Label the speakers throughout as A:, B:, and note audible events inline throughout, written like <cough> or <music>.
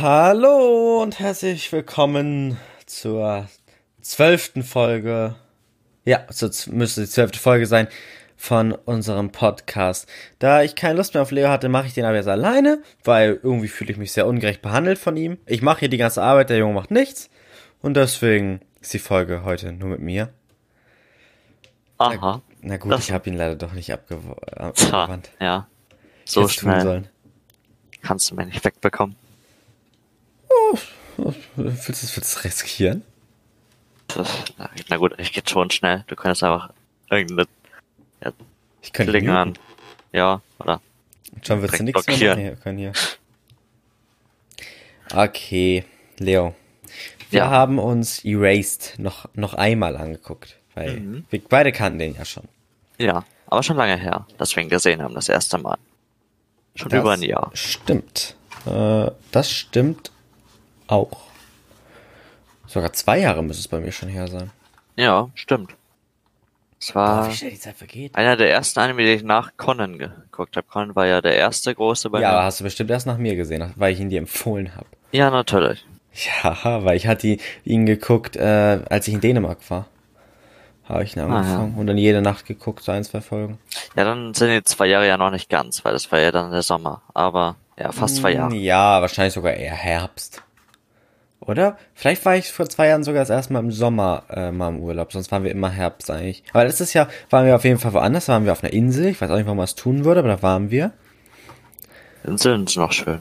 A: Hallo und herzlich willkommen zur zwölften Folge. Ja, so müsste die zwölfte Folge sein von unserem Podcast. Da ich keine Lust mehr auf Leo hatte, mache ich den aber jetzt alleine, weil irgendwie fühle ich mich sehr ungerecht behandelt von ihm. Ich mache hier die ganze Arbeit, der Junge macht nichts. Und deswegen ist die Folge heute nur mit mir.
B: Aha.
A: Na, na gut,
B: Das-
A: ich habe ihn leider doch nicht äh, abgewandt.
B: Ja. So schnell
A: sollen.
B: kannst du mich nicht wegbekommen.
A: Willst du es willst riskieren?
B: Das, na, na gut, ich geht schon schnell. Du könntest einfach irgendeine
A: Ich könnte
B: Klinge an. Ja, oder?
A: Schon wird's
B: direkt
A: nichts mehr machen. Hier. Okay, Leo. Wir
B: Ja.
A: haben uns Erased noch, noch einmal angeguckt, weil
B: Mhm.
A: wir beide kannten den ja schon.
B: Ja, aber schon lange her, dass wir ihn gesehen haben, das erste Mal. Schon
A: Das
B: über ein Jahr.
A: Stimmt. Äh, das stimmt auch. Sogar zwei Jahre müsste es bei mir schon her sein.
B: Ja, stimmt. Es war
A: Boah, wie schnell die Zeit vergeht.
B: einer der ersten Anime, die ich nach Conan geguckt habe. Conan war ja der erste große bei
A: Ja,
B: mir.
A: hast du bestimmt erst nach mir gesehen, weil ich ihn dir empfohlen habe.
B: Ja, natürlich.
A: Ja, weil ich hatte ihn geguckt, äh, als ich in Dänemark war. Habe ich ihn
B: Ah, ja.
A: angefangen und dann jede Nacht geguckt, so ein, zwei Folgen.
B: Ja, dann sind die zwei Jahre ja noch nicht ganz, weil das war ja dann der Sommer. Aber ja, fast zwei Jahre.
A: Ja, wahrscheinlich sogar eher Herbst. Oder? Vielleicht war ich vor zwei Jahren sogar das erste Mal im Sommer äh, mal im Urlaub, sonst waren wir immer Herbst eigentlich. Aber letztes Jahr waren wir auf jeden Fall woanders, da waren wir auf einer Insel. Ich weiß auch nicht, warum man es tun würde, aber da waren wir.
B: Inseln sind noch schön.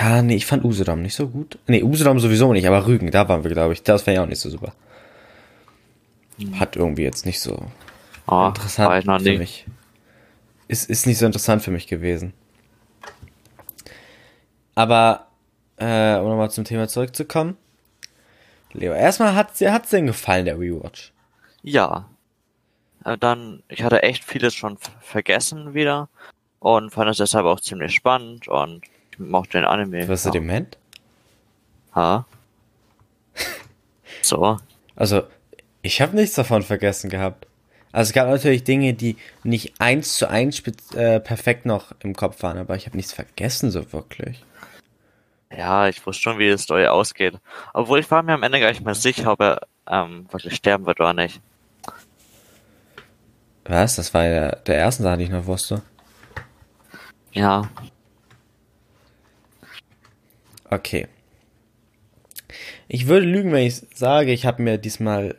A: Ja, nee, ich fand Usedom nicht so gut. Nee, Usedom sowieso nicht, aber Rügen, da waren wir, glaube ich. Das wäre ja auch nicht so super. Hat irgendwie jetzt nicht so
B: Oh,
A: interessant
B: ich
A: für
B: nie.
A: mich. Ist, ist nicht so interessant für mich gewesen. Aber, äh, um nochmal zum Thema zurückzukommen. Leo, erstmal hat dir hat's denn gefallen, der Rewatch?
B: Ja. Aber dann, ich hatte echt vieles schon vergessen wieder und fand es deshalb auch ziemlich spannend und ich mochte den Anime.
A: Du
B: ja.
A: dement?
B: Ha? <laughs> So.
A: Also, ich habe nichts davon vergessen gehabt. Also es gab natürlich Dinge, die nicht eins zu eins äh, perfekt noch im Kopf waren, aber ich habe nichts vergessen so wirklich.
B: Ja, ich wusste schon, wie die Story ausgeht. Obwohl ich war mir am Ende gar nicht mehr sicher, ob er ähm, wirklich sterben wird oder nicht.
A: Was? Das war ja der erste Sache, die ich noch wusste.
B: Ja.
A: Okay. Ich würde lügen, wenn ich sage, ich habe mir diesmal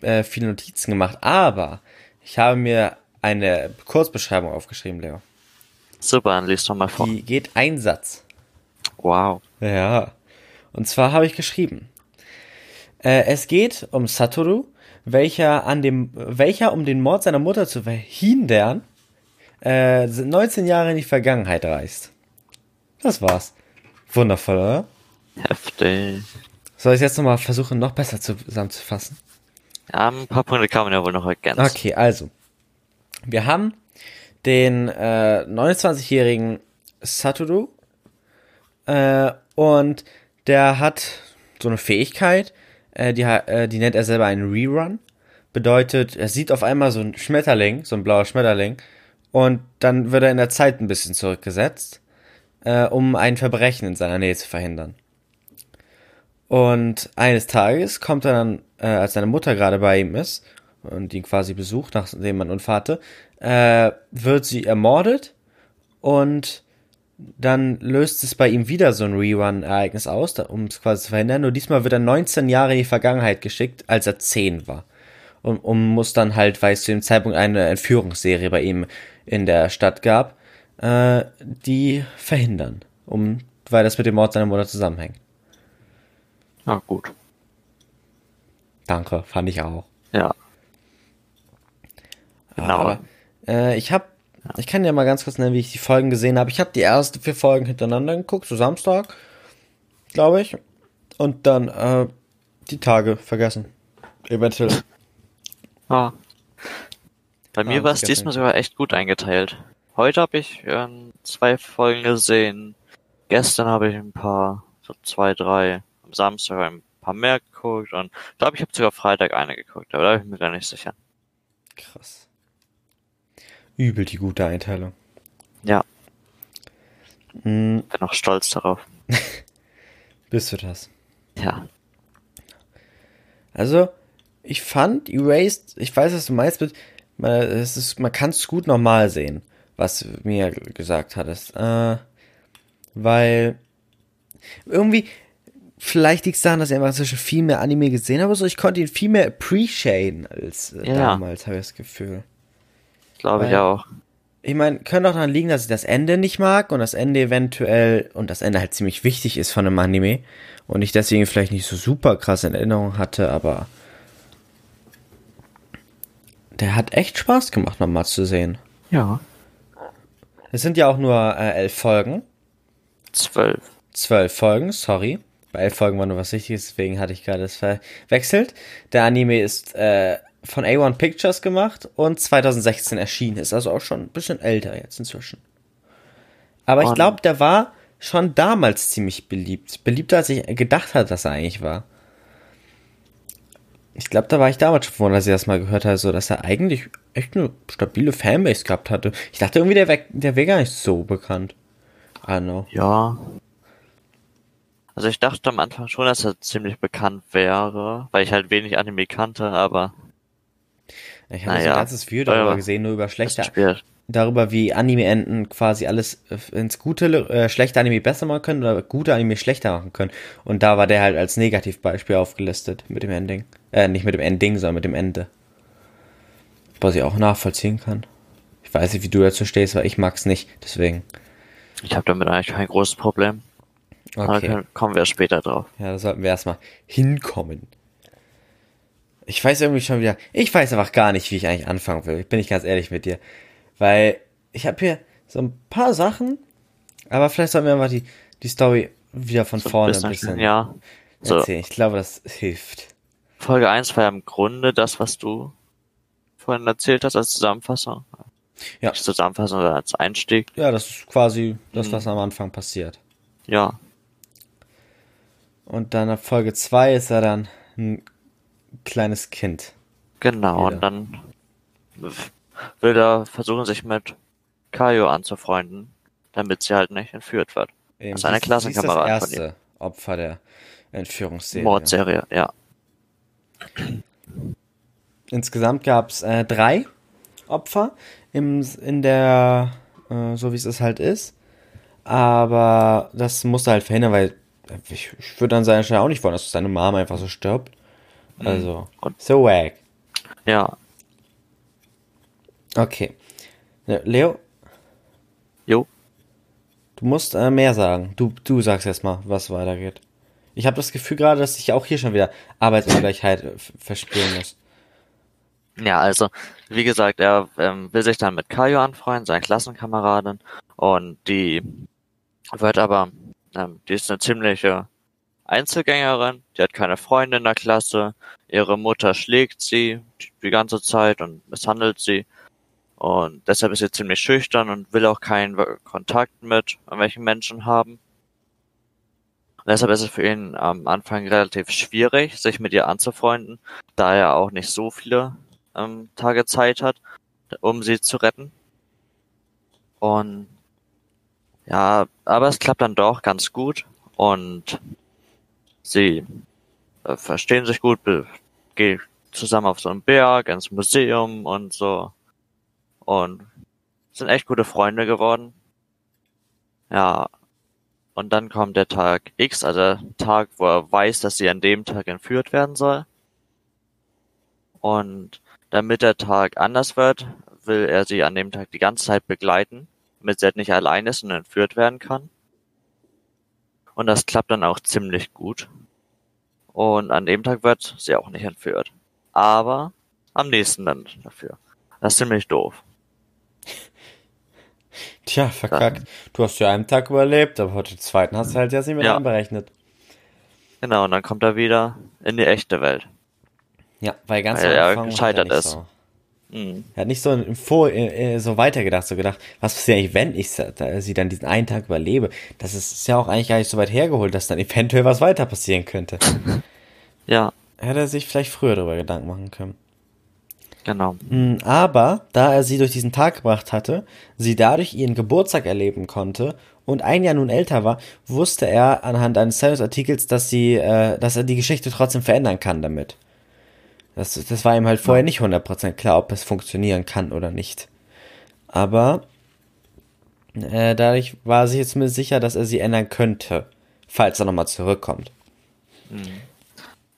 A: äh, viele Notizen gemacht, aber ich habe mir eine Kurzbeschreibung aufgeschrieben, Leo.
B: Super, dann liest doch mal vor.
A: Die geht ein Satz.
B: Wow.
A: Ja. Und zwar habe ich geschrieben. Äh, es geht um Satoru, welcher an dem, welcher um den Mord seiner Mutter zu verhindern, äh, 19 Jahre in die Vergangenheit reist. Das war's. Wundervoll, oder?
B: Heftig.
A: Soll ich jetzt nochmal versuchen, noch besser zusammenzufassen?
B: Ja, ein paar Punkte kann man ja wohl noch ergänzen.
A: Okay, also. Wir haben den äh, 29-jährigen Satoru äh, und der hat so eine Fähigkeit, äh, die, äh, die nennt er selber einen Rerun. Bedeutet, er sieht auf einmal so einen Schmetterling, so ein blauer Schmetterling, und dann wird er in der Zeit ein bisschen zurückgesetzt, äh, um ein Verbrechen in seiner Nähe zu verhindern. Und eines Tages kommt er dann, äh, als seine Mutter gerade bei ihm ist und ihn quasi besucht, nachdem man Unfall hatte, äh, wird sie ermordet und dann löst es bei ihm wieder so ein Rerun-Ereignis aus, um es quasi zu verhindern. Nur diesmal wird er 19 Jahre in die Vergangenheit geschickt, als er 10 war. Und, und muss dann halt, weil es zu dem Zeitpunkt eine Entführungsserie bei ihm in der Stadt gab, äh, die verhindern. Um, weil das mit dem Mord seiner Mutter zusammenhängt.
B: Ja, gut.
A: Danke, fand ich auch.
B: Ja. Genau.
A: Aber, äh, ich habe, ich kann ja mal ganz kurz nennen, wie ich die Folgen gesehen habe. Ich habe die ersten vier Folgen hintereinander geguckt, so Samstag, glaube ich. Und dann äh, die Tage vergessen. Eventuell.
B: Ja. Bei mir
A: Ah,
B: war es diesmal sogar echt gut eingeteilt. Heute habe ich ähm, zwei Folgen gesehen. Gestern habe ich ein paar, so zwei, drei. Am Samstag habe ich ein paar mehr geguckt und ich glaube, ich habe sogar Freitag eine geguckt, aber da bin ich mir gar nicht sicher.
A: Krass. Übel die gute Einteilung.
B: Ja,
A: Mm,
B: bin auch stolz darauf. <laughs>
A: Bist du das?
B: Ja.
A: Also, ich fand Erased, ich weiß, was du meinst, mit, man, es ist, man kann es gut normal sehen, was du mir gesagt hattest. Äh, weil irgendwie, vielleicht liegt es daran, dass ich einfach schon viel mehr Anime gesehen habe, so ich konnte ihn viel mehr appreciaten als äh,
B: Ja.
A: damals, habe ich das Gefühl.
B: Glaube ich auch.
A: Ich meine, könnte auch daran liegen, dass ich das Ende nicht mag und das Ende eventuell und das Ende halt ziemlich wichtig ist von einem Anime und ich deswegen vielleicht nicht so super krass in Erinnerung hatte, aber der hat echt Spaß gemacht, nochmal zu sehen.
B: Ja.
A: Es sind ja auch nur äh, elf Folgen,
B: Zwölf.
A: zwölf Folgen, sorry. Bei elf Folgen war nur was Wichtiges, deswegen hatte ich gerade das verwechselt. Der Anime ist äh, von A1 Pictures gemacht und 2016 erschienen. Ist also auch schon ein bisschen älter jetzt inzwischen. Aber ich glaube, der war schon damals ziemlich beliebt. Beliebter, als ich gedacht hatte, dass er eigentlich war. Ich glaube, da war ich damals schon vorhin, als ich das mal gehört habe, so, dass er eigentlich echt eine stabile Fanbase gehabt hatte. Ich dachte irgendwie, der wäre der wär gar nicht so bekannt. I know.
B: Ja. Also ich dachte am Anfang schon, dass er ziemlich bekannt wäre, weil ich halt wenig Anime kannte, aber
A: Ich habe so
B: Naja,
A: ein ganzes Video darüber
B: ja.
A: gesehen, nur über schlechte, darüber, wie Anime-Enden quasi alles äh, ins gute, äh, schlechte Anime besser machen können oder gute Anime schlechter machen können. Und da war der halt als Negativbeispiel aufgelistet mit dem Ending. Äh, nicht mit dem Ending, sondern mit dem Ende. Was ich auch nachvollziehen kann. Ich weiß nicht, wie du dazu stehst, weil ich mag's nicht, deswegen.
B: Ich habe damit eigentlich kein großes Problem. Aber
A: Okay.
B: da kommen wir später drauf.
A: Ja, da sollten wir erstmal hinkommen. Ich weiß irgendwie schon wieder, ich weiß einfach gar nicht, wie ich eigentlich anfangen will. Bin ich ganz ehrlich mit dir. Weil ich habe hier so ein paar Sachen, aber vielleicht sollten wir einfach die, die Story wieder von
B: So
A: vorne
B: bisschen,
A: ein bisschen
B: Ja. So,
A: erzählen. Ich glaube, das hilft.
B: Folge 1 war ja im Grunde das, was du vorhin erzählt hast als Zusammenfassung.
A: Ja.
B: Nicht Zusammenfassung, sondern als Einstieg.
A: Ja, das ist quasi das,
B: Mhm.
A: was am Anfang passiert.
B: Ja.
A: Und dann ab Folge 2 ist er dann ein kleines Kind.
B: Genau,
A: Wieder.
B: und dann will er versuchen, sich mit Kaio anzufreunden, damit sie halt nicht entführt wird.
A: Eben,
B: Das ist eine Klassenkamerad
A: das
B: von
A: erste Opfer der Entführungsserie.
B: Mordserie, ja.
A: Insgesamt gab es äh, drei Opfer im, in der, äh, so wie es es halt ist. Aber das musste halt verhindern, weil ich, ich würde an seiner Stelle auch nicht wollen, dass seine Mama einfach so stirbt. Also,
B: Und-
A: so wack.
B: Ja.
A: Okay. Leo,
B: Jo.
A: du musst äh, mehr sagen. Du, du sagst erst mal, was weitergeht. Ich habe das Gefühl gerade, dass ich auch hier schon wieder Arbeitsungleichheit äh, verspielen muss.
B: Ja, also, wie gesagt, er ähm, will sich dann mit Kaio anfreunden, seine Klassenkameradin, und die wird aber, ähm, die ist eine ziemliche Einzelgängerin, die hat keine Freunde in der Klasse, ihre Mutter schlägt sie die- ganze Zeit und misshandelt sie, und deshalb ist sie ziemlich schüchtern und will auch keinen Kontakt mit irgendwelchen Menschen haben. Und deshalb ist es für ihn am Anfang relativ schwierig, sich mit ihr anzufreunden, da er auch nicht so viele ähm, Tage Zeit hat, um sie zu retten. Und ja, aber es klappt dann doch ganz gut und sie äh, verstehen sich gut, gehen zusammen auf so einen Berg, ins Museum und so und sind echt gute Freunde geworden. Ja, und dann kommt der Tag X, also der Tag, wo er weiß, dass sie an dem Tag entführt werden soll. Und damit der Tag anders wird, will er sie an dem Tag die ganze Zeit begleiten, damit sie halt nicht allein ist und entführt werden kann. Und das klappt dann auch ziemlich gut. Und an dem Tag wird sie auch nicht entführt. Aber am nächsten dann dafür. Das ist ziemlich doof. <laughs>
A: Tja, verkackt. Du hast ja einen Tag überlebt, aber heute den zweiten hast du halt jetzt nicht mit
B: Ja.
A: einberechnet.
B: Genau, und dann kommt er wieder in die echte Welt.
A: Ja, weil ganz
B: Weil
A: am
B: er
A: Anfang hat
B: gescheitert
A: nicht
B: ist.
A: So.
B: Mhm.
A: Er hat nicht so Vor äh, äh, so weitergedacht, so gedacht, was passiert eigentlich, wenn ich sie dann diesen einen Tag überlebe? Das ist, ist ja auch eigentlich gar nicht so weit hergeholt, dass dann <laughs> eventuell was weiter passieren könnte.
B: Ja,
A: Hätte er sich vielleicht früher darüber Gedanken machen können.
B: genau.
A: Mm, Aber da er sie durch diesen Tag gebracht hatte, sie dadurch ihren Geburtstag erleben konnte und ein Jahr nun älter war, wusste er anhand eines Zeitungsartikels, dass sie, äh, dass er die Geschichte trotzdem verändern kann damit. Das, das war ihm halt vorher nicht 100% klar, ob es funktionieren kann oder nicht. Aber äh, dadurch war er sich jetzt zumindest sicher, dass er sie ändern könnte, falls er nochmal zurückkommt.
B: Mhm.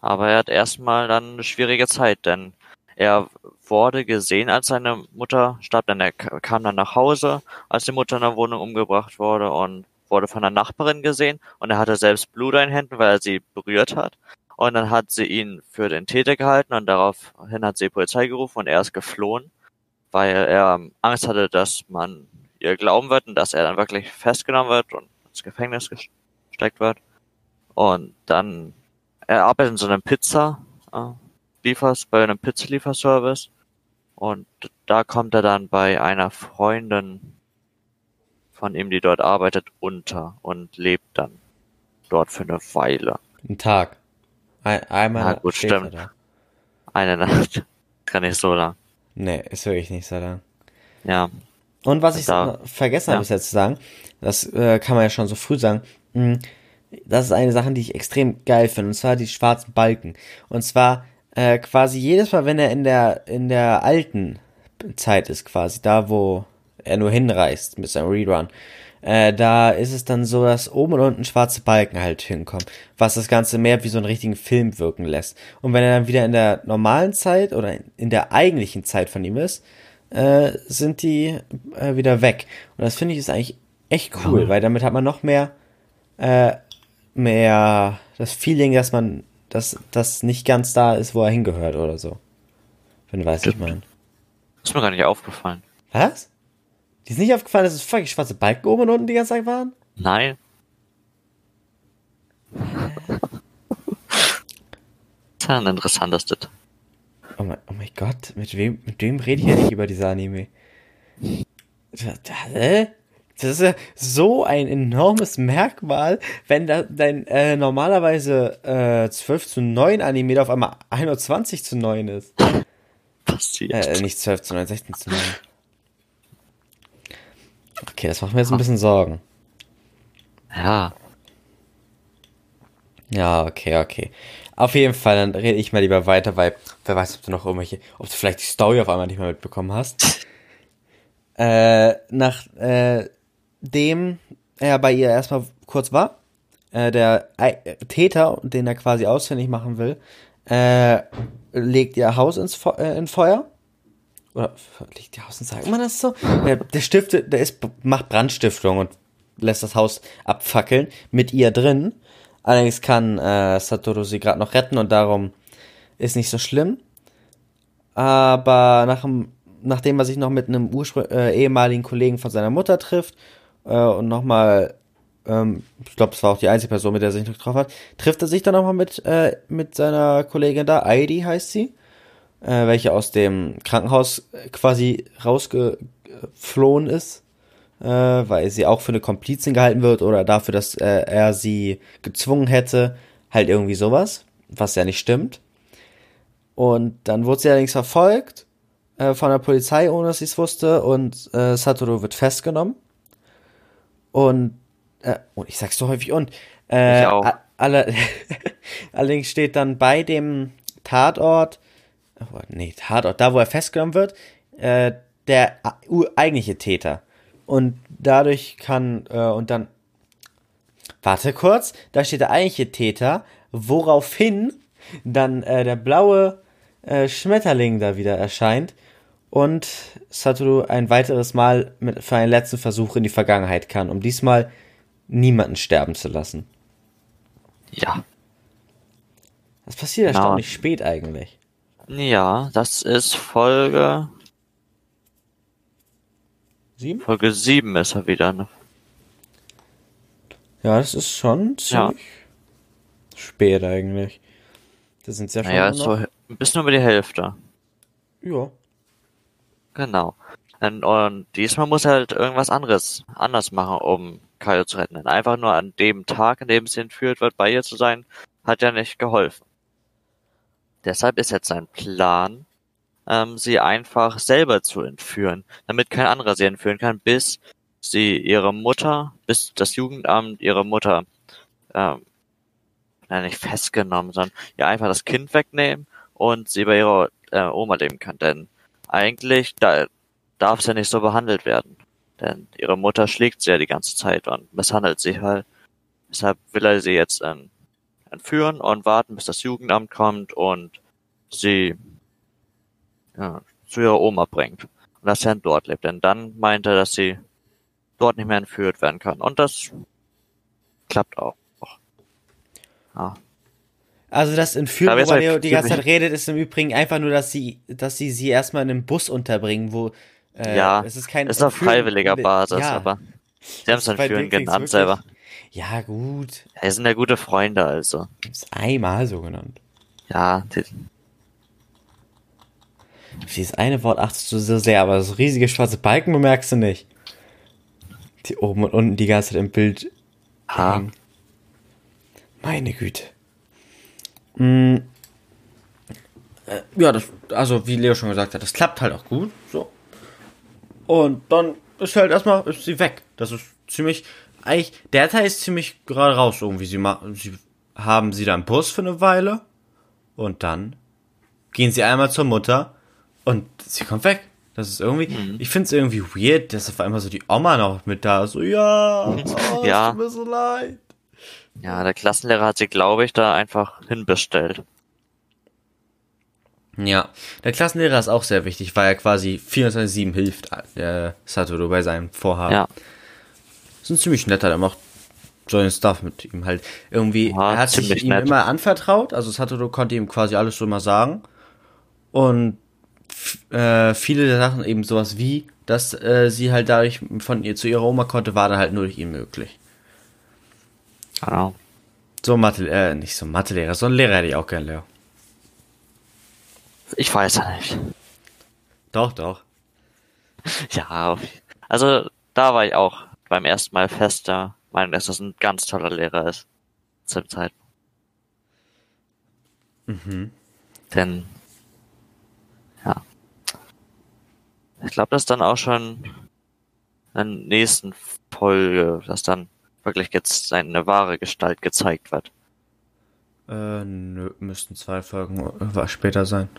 B: Aber er hat erstmal dann eine schwierige Zeit, denn er wurde gesehen, als seine Mutter starb, denn er kam dann nach Hause, als die Mutter in der Wohnung umgebracht wurde und wurde von der Nachbarin gesehen und er hatte selbst Blut in den Händen, weil er sie berührt hat. Und dann hat sie ihn für den Täter gehalten und daraufhin hat sie die Polizei gerufen und er ist geflohen, weil er Angst hatte, dass man ihr glauben wird und dass er dann wirklich festgenommen wird und ins Gefängnis gesteckt wird. Und dann, er arbeitet in so einem Pizza, Liefers, bei einem Pizzalieferservice. Und da kommt er dann bei einer Freundin von ihm, die dort arbeitet, unter und lebt dann dort für eine Weile.
A: Ein Tag. Ein, einmal.
B: Ja, gut, stimmt. Da. Eine Nacht. <laughs> Kann nicht so lang.
A: Nee, ist wirklich nicht so lang.
B: Ja.
A: Und was ich da, vergessen ja. habe bis jetzt zu sagen, das äh, kann man ja schon so früh sagen, mh, hm, das ist eine Sache, die ich extrem geil finde, und zwar die schwarzen Balken. Und zwar äh, quasi jedes Mal, wenn er in der in der alten Zeit ist, quasi da, wo er nur hinreist mit seinem Rerun, äh, da ist es dann so, dass oben und unten schwarze Balken halt hinkommen, was das Ganze mehr wie so einen richtigen Film wirken lässt. Und wenn er dann wieder in der normalen Zeit oder in der eigentlichen Zeit von ihm ist, äh, sind die äh, wieder weg. Und das finde ich ist eigentlich echt cool, ja. weil damit hat man noch mehr äh, mehr das Feeling, dass man, dass das nicht ganz da ist, wo er hingehört oder so. Wenn du weißt, was ich meine.
B: Ist mir gar nicht aufgefallen.
A: Was? Die ist nicht aufgefallen, dass es fucking schwarze Balken oben und unten die ganze Zeit waren?
B: Nein. <laughs> das ist ja ein interessantes Detail.
A: Oh mein, oh mein Gott, mit wem, mit wem rede ich ja nicht über diese Anime? Hä? Das ist ja so ein enormes Merkmal, wenn da dein äh, normalerweise äh, 12 zu 9 Anime auf einmal 21 zu 9 ist. <laughs>
B: Passiert.
A: Äh, nicht 12 zu 9, 16 zu 9. Okay, das macht mir jetzt ein bisschen Sorgen.
B: Ja.
A: Ja, okay, okay. Auf jeden Fall, dann rede ich mal lieber weiter, weil wer weiß, ob du noch irgendwelche, ob du vielleicht die Story auf einmal nicht mehr mitbekommen hast. <laughs> äh, nach, äh, dem er bei ihr erstmal kurz war, äh, der Täter, den er quasi ausfindig machen will, äh, legt ihr Haus ins Fe äh, in Feuer. Oder Haus ins sagt man das so? Der, der stiftet, der ist, macht Brandstiftung und lässt das Haus abfackeln mit ihr drin. Allerdings kann äh, Satoru sie gerade noch retten und darum ist nicht so schlimm. Aber nach, nachdem er sich noch mit einem äh, ehemaligen Kollegen von seiner Mutter trifft äh, und nochmal, ähm, ich glaube, das war auch die einzige Person, mit der er sich noch getroffen hat, trifft er sich dann nochmal mit, äh, mit seiner Kollegin da, Heidi heißt sie, äh, welche aus dem Krankenhaus quasi rausgeflohen ist, äh, weil sie auch für eine Komplizin gehalten wird oder dafür, dass äh, er sie gezwungen hätte, halt irgendwie sowas, was ja nicht stimmt. Und dann wurde sie allerdings verfolgt äh, von der Polizei, ohne dass sie es wusste, und äh, Satoru wird festgenommen. Und, äh, und ich sag's so häufig und, äh, ich auch. Alle, <laughs> allerdings steht dann bei dem Tatort, nee, Tatort, da wo er festgenommen wird, äh, der eigentliche Täter. Und dadurch kann, äh, und dann, warte kurz, da steht der eigentliche Täter, woraufhin dann äh, der blaue äh, Schmetterling da wieder erscheint und Satoru ein weiteres Mal mit, für einen letzten Versuch in die Vergangenheit kann, um diesmal niemanden sterben zu lassen.
B: Ja.
A: Das passiert genau. erstaunlich spät eigentlich.
B: Ja, das ist Folge.
A: Sieben?
B: Folge sieben ist er wieder. Ne?
A: Ja, das ist schon ziemlich ja. spät eigentlich. Das sind ja schon.
B: Ja, so ein bisschen über die Hälfte.
A: Ja.
B: Genau. Und, und diesmal muss er halt irgendwas anderes anders machen, um Kaio zu retten. Denn einfach nur an dem Tag, an dem sie entführt wird, bei ihr zu sein, hat ja nicht geholfen. Deshalb ist jetzt sein Plan, ähm, sie einfach selber zu entführen, damit kein anderer sie entführen kann, bis sie ihre Mutter, bis das Jugendamt ihre Mutter, ähm, nein, nicht festgenommen, sondern ihr einfach das Kind wegnehmen und sie bei ihrer äh, Oma leben kann. Denn eigentlich da darf sie ja nicht so behandelt werden. Denn ihre Mutter schlägt sie ja die ganze Zeit und misshandelt sie halt. Deshalb will er sie jetzt ähm, entführen und warten, bis das Jugendamt kommt und sie ja, zu ihrer Oma bringt. Und dass er dort lebt. Denn dann meint er, dass sie dort nicht mehr entführt werden kann. Und das klappt auch.
A: Ja. Also das Entführen, worüber Leo die ganze Zeit redet, ist im Übrigen einfach nur, dass sie, dass sie sie erstmal in einem Bus unterbringen, wo
B: äh, ja, es ist kein ist auf freiwilliger Basis, ja. aber sie haben es Entführen genannt selber.
A: Ja, gut.
B: Ja, sind ja gute Freunde, also.
A: Ist einmal so genannt.
B: Ja,
A: Auf dieses eine Wort achtest du so sehr, aber das riesige schwarze Balken bemerkst du nicht. Die oben und unten die ganze Zeit im Bild
B: ah. hängen.
A: Meine Güte. Äh, ja, das, also wie Leo schon gesagt hat, das klappt halt auch gut. So. Und dann ist halt erstmal ist sie weg. Das ist ziemlich. Eigentlich, der Teil ist ziemlich gerade raus irgendwie. Sie machen, sie haben sie dann Bus für eine Weile und dann gehen sie einmal zur Mutter und sie kommt weg. Das ist irgendwie, mhm. ich finde es irgendwie weird, dass auf einmal so die Oma noch mit da so, ja, <laughs> oh,
B: ja.
A: tut mir so leid.
B: Ja, der Klassenlehrer hat sie, glaube ich, da einfach hinbestellt.
A: Ja, der Klassenlehrer ist auch sehr wichtig, weil er quasi 24-7 hilft, äh, Satoru bei seinem Vorhaben. Ja. Das ist ein ziemlich netter, der macht so einen Stuff mit ihm halt. Irgendwie, ja, er hat sich ihm nett. immer anvertraut, also Satoru konnte ihm quasi alles so immer sagen. Und äh, viele der Sachen, eben sowas wie, dass äh, sie halt dadurch von ihr zu ihrer Oma konnte, war dann halt nur durch ihn möglich.
B: Genau.
A: So Mathe, äh, nicht so Mathelehrer, so ein Lehrer hätte ich auch gern, Leo.
B: Ich weiß ja nicht.
A: Doch, doch.
B: Ja, also da war ich auch beim ersten Mal fester Meinung, dass das ein ganz toller Lehrer ist. Zur Zeit.
A: Mhm.
B: Denn, ja. Ich glaube, das dann auch schon in der nächsten Folge, dass dann wirklich jetzt seine wahre Gestalt gezeigt wird.
A: Äh, nö, müssten zwei Folgen später sein.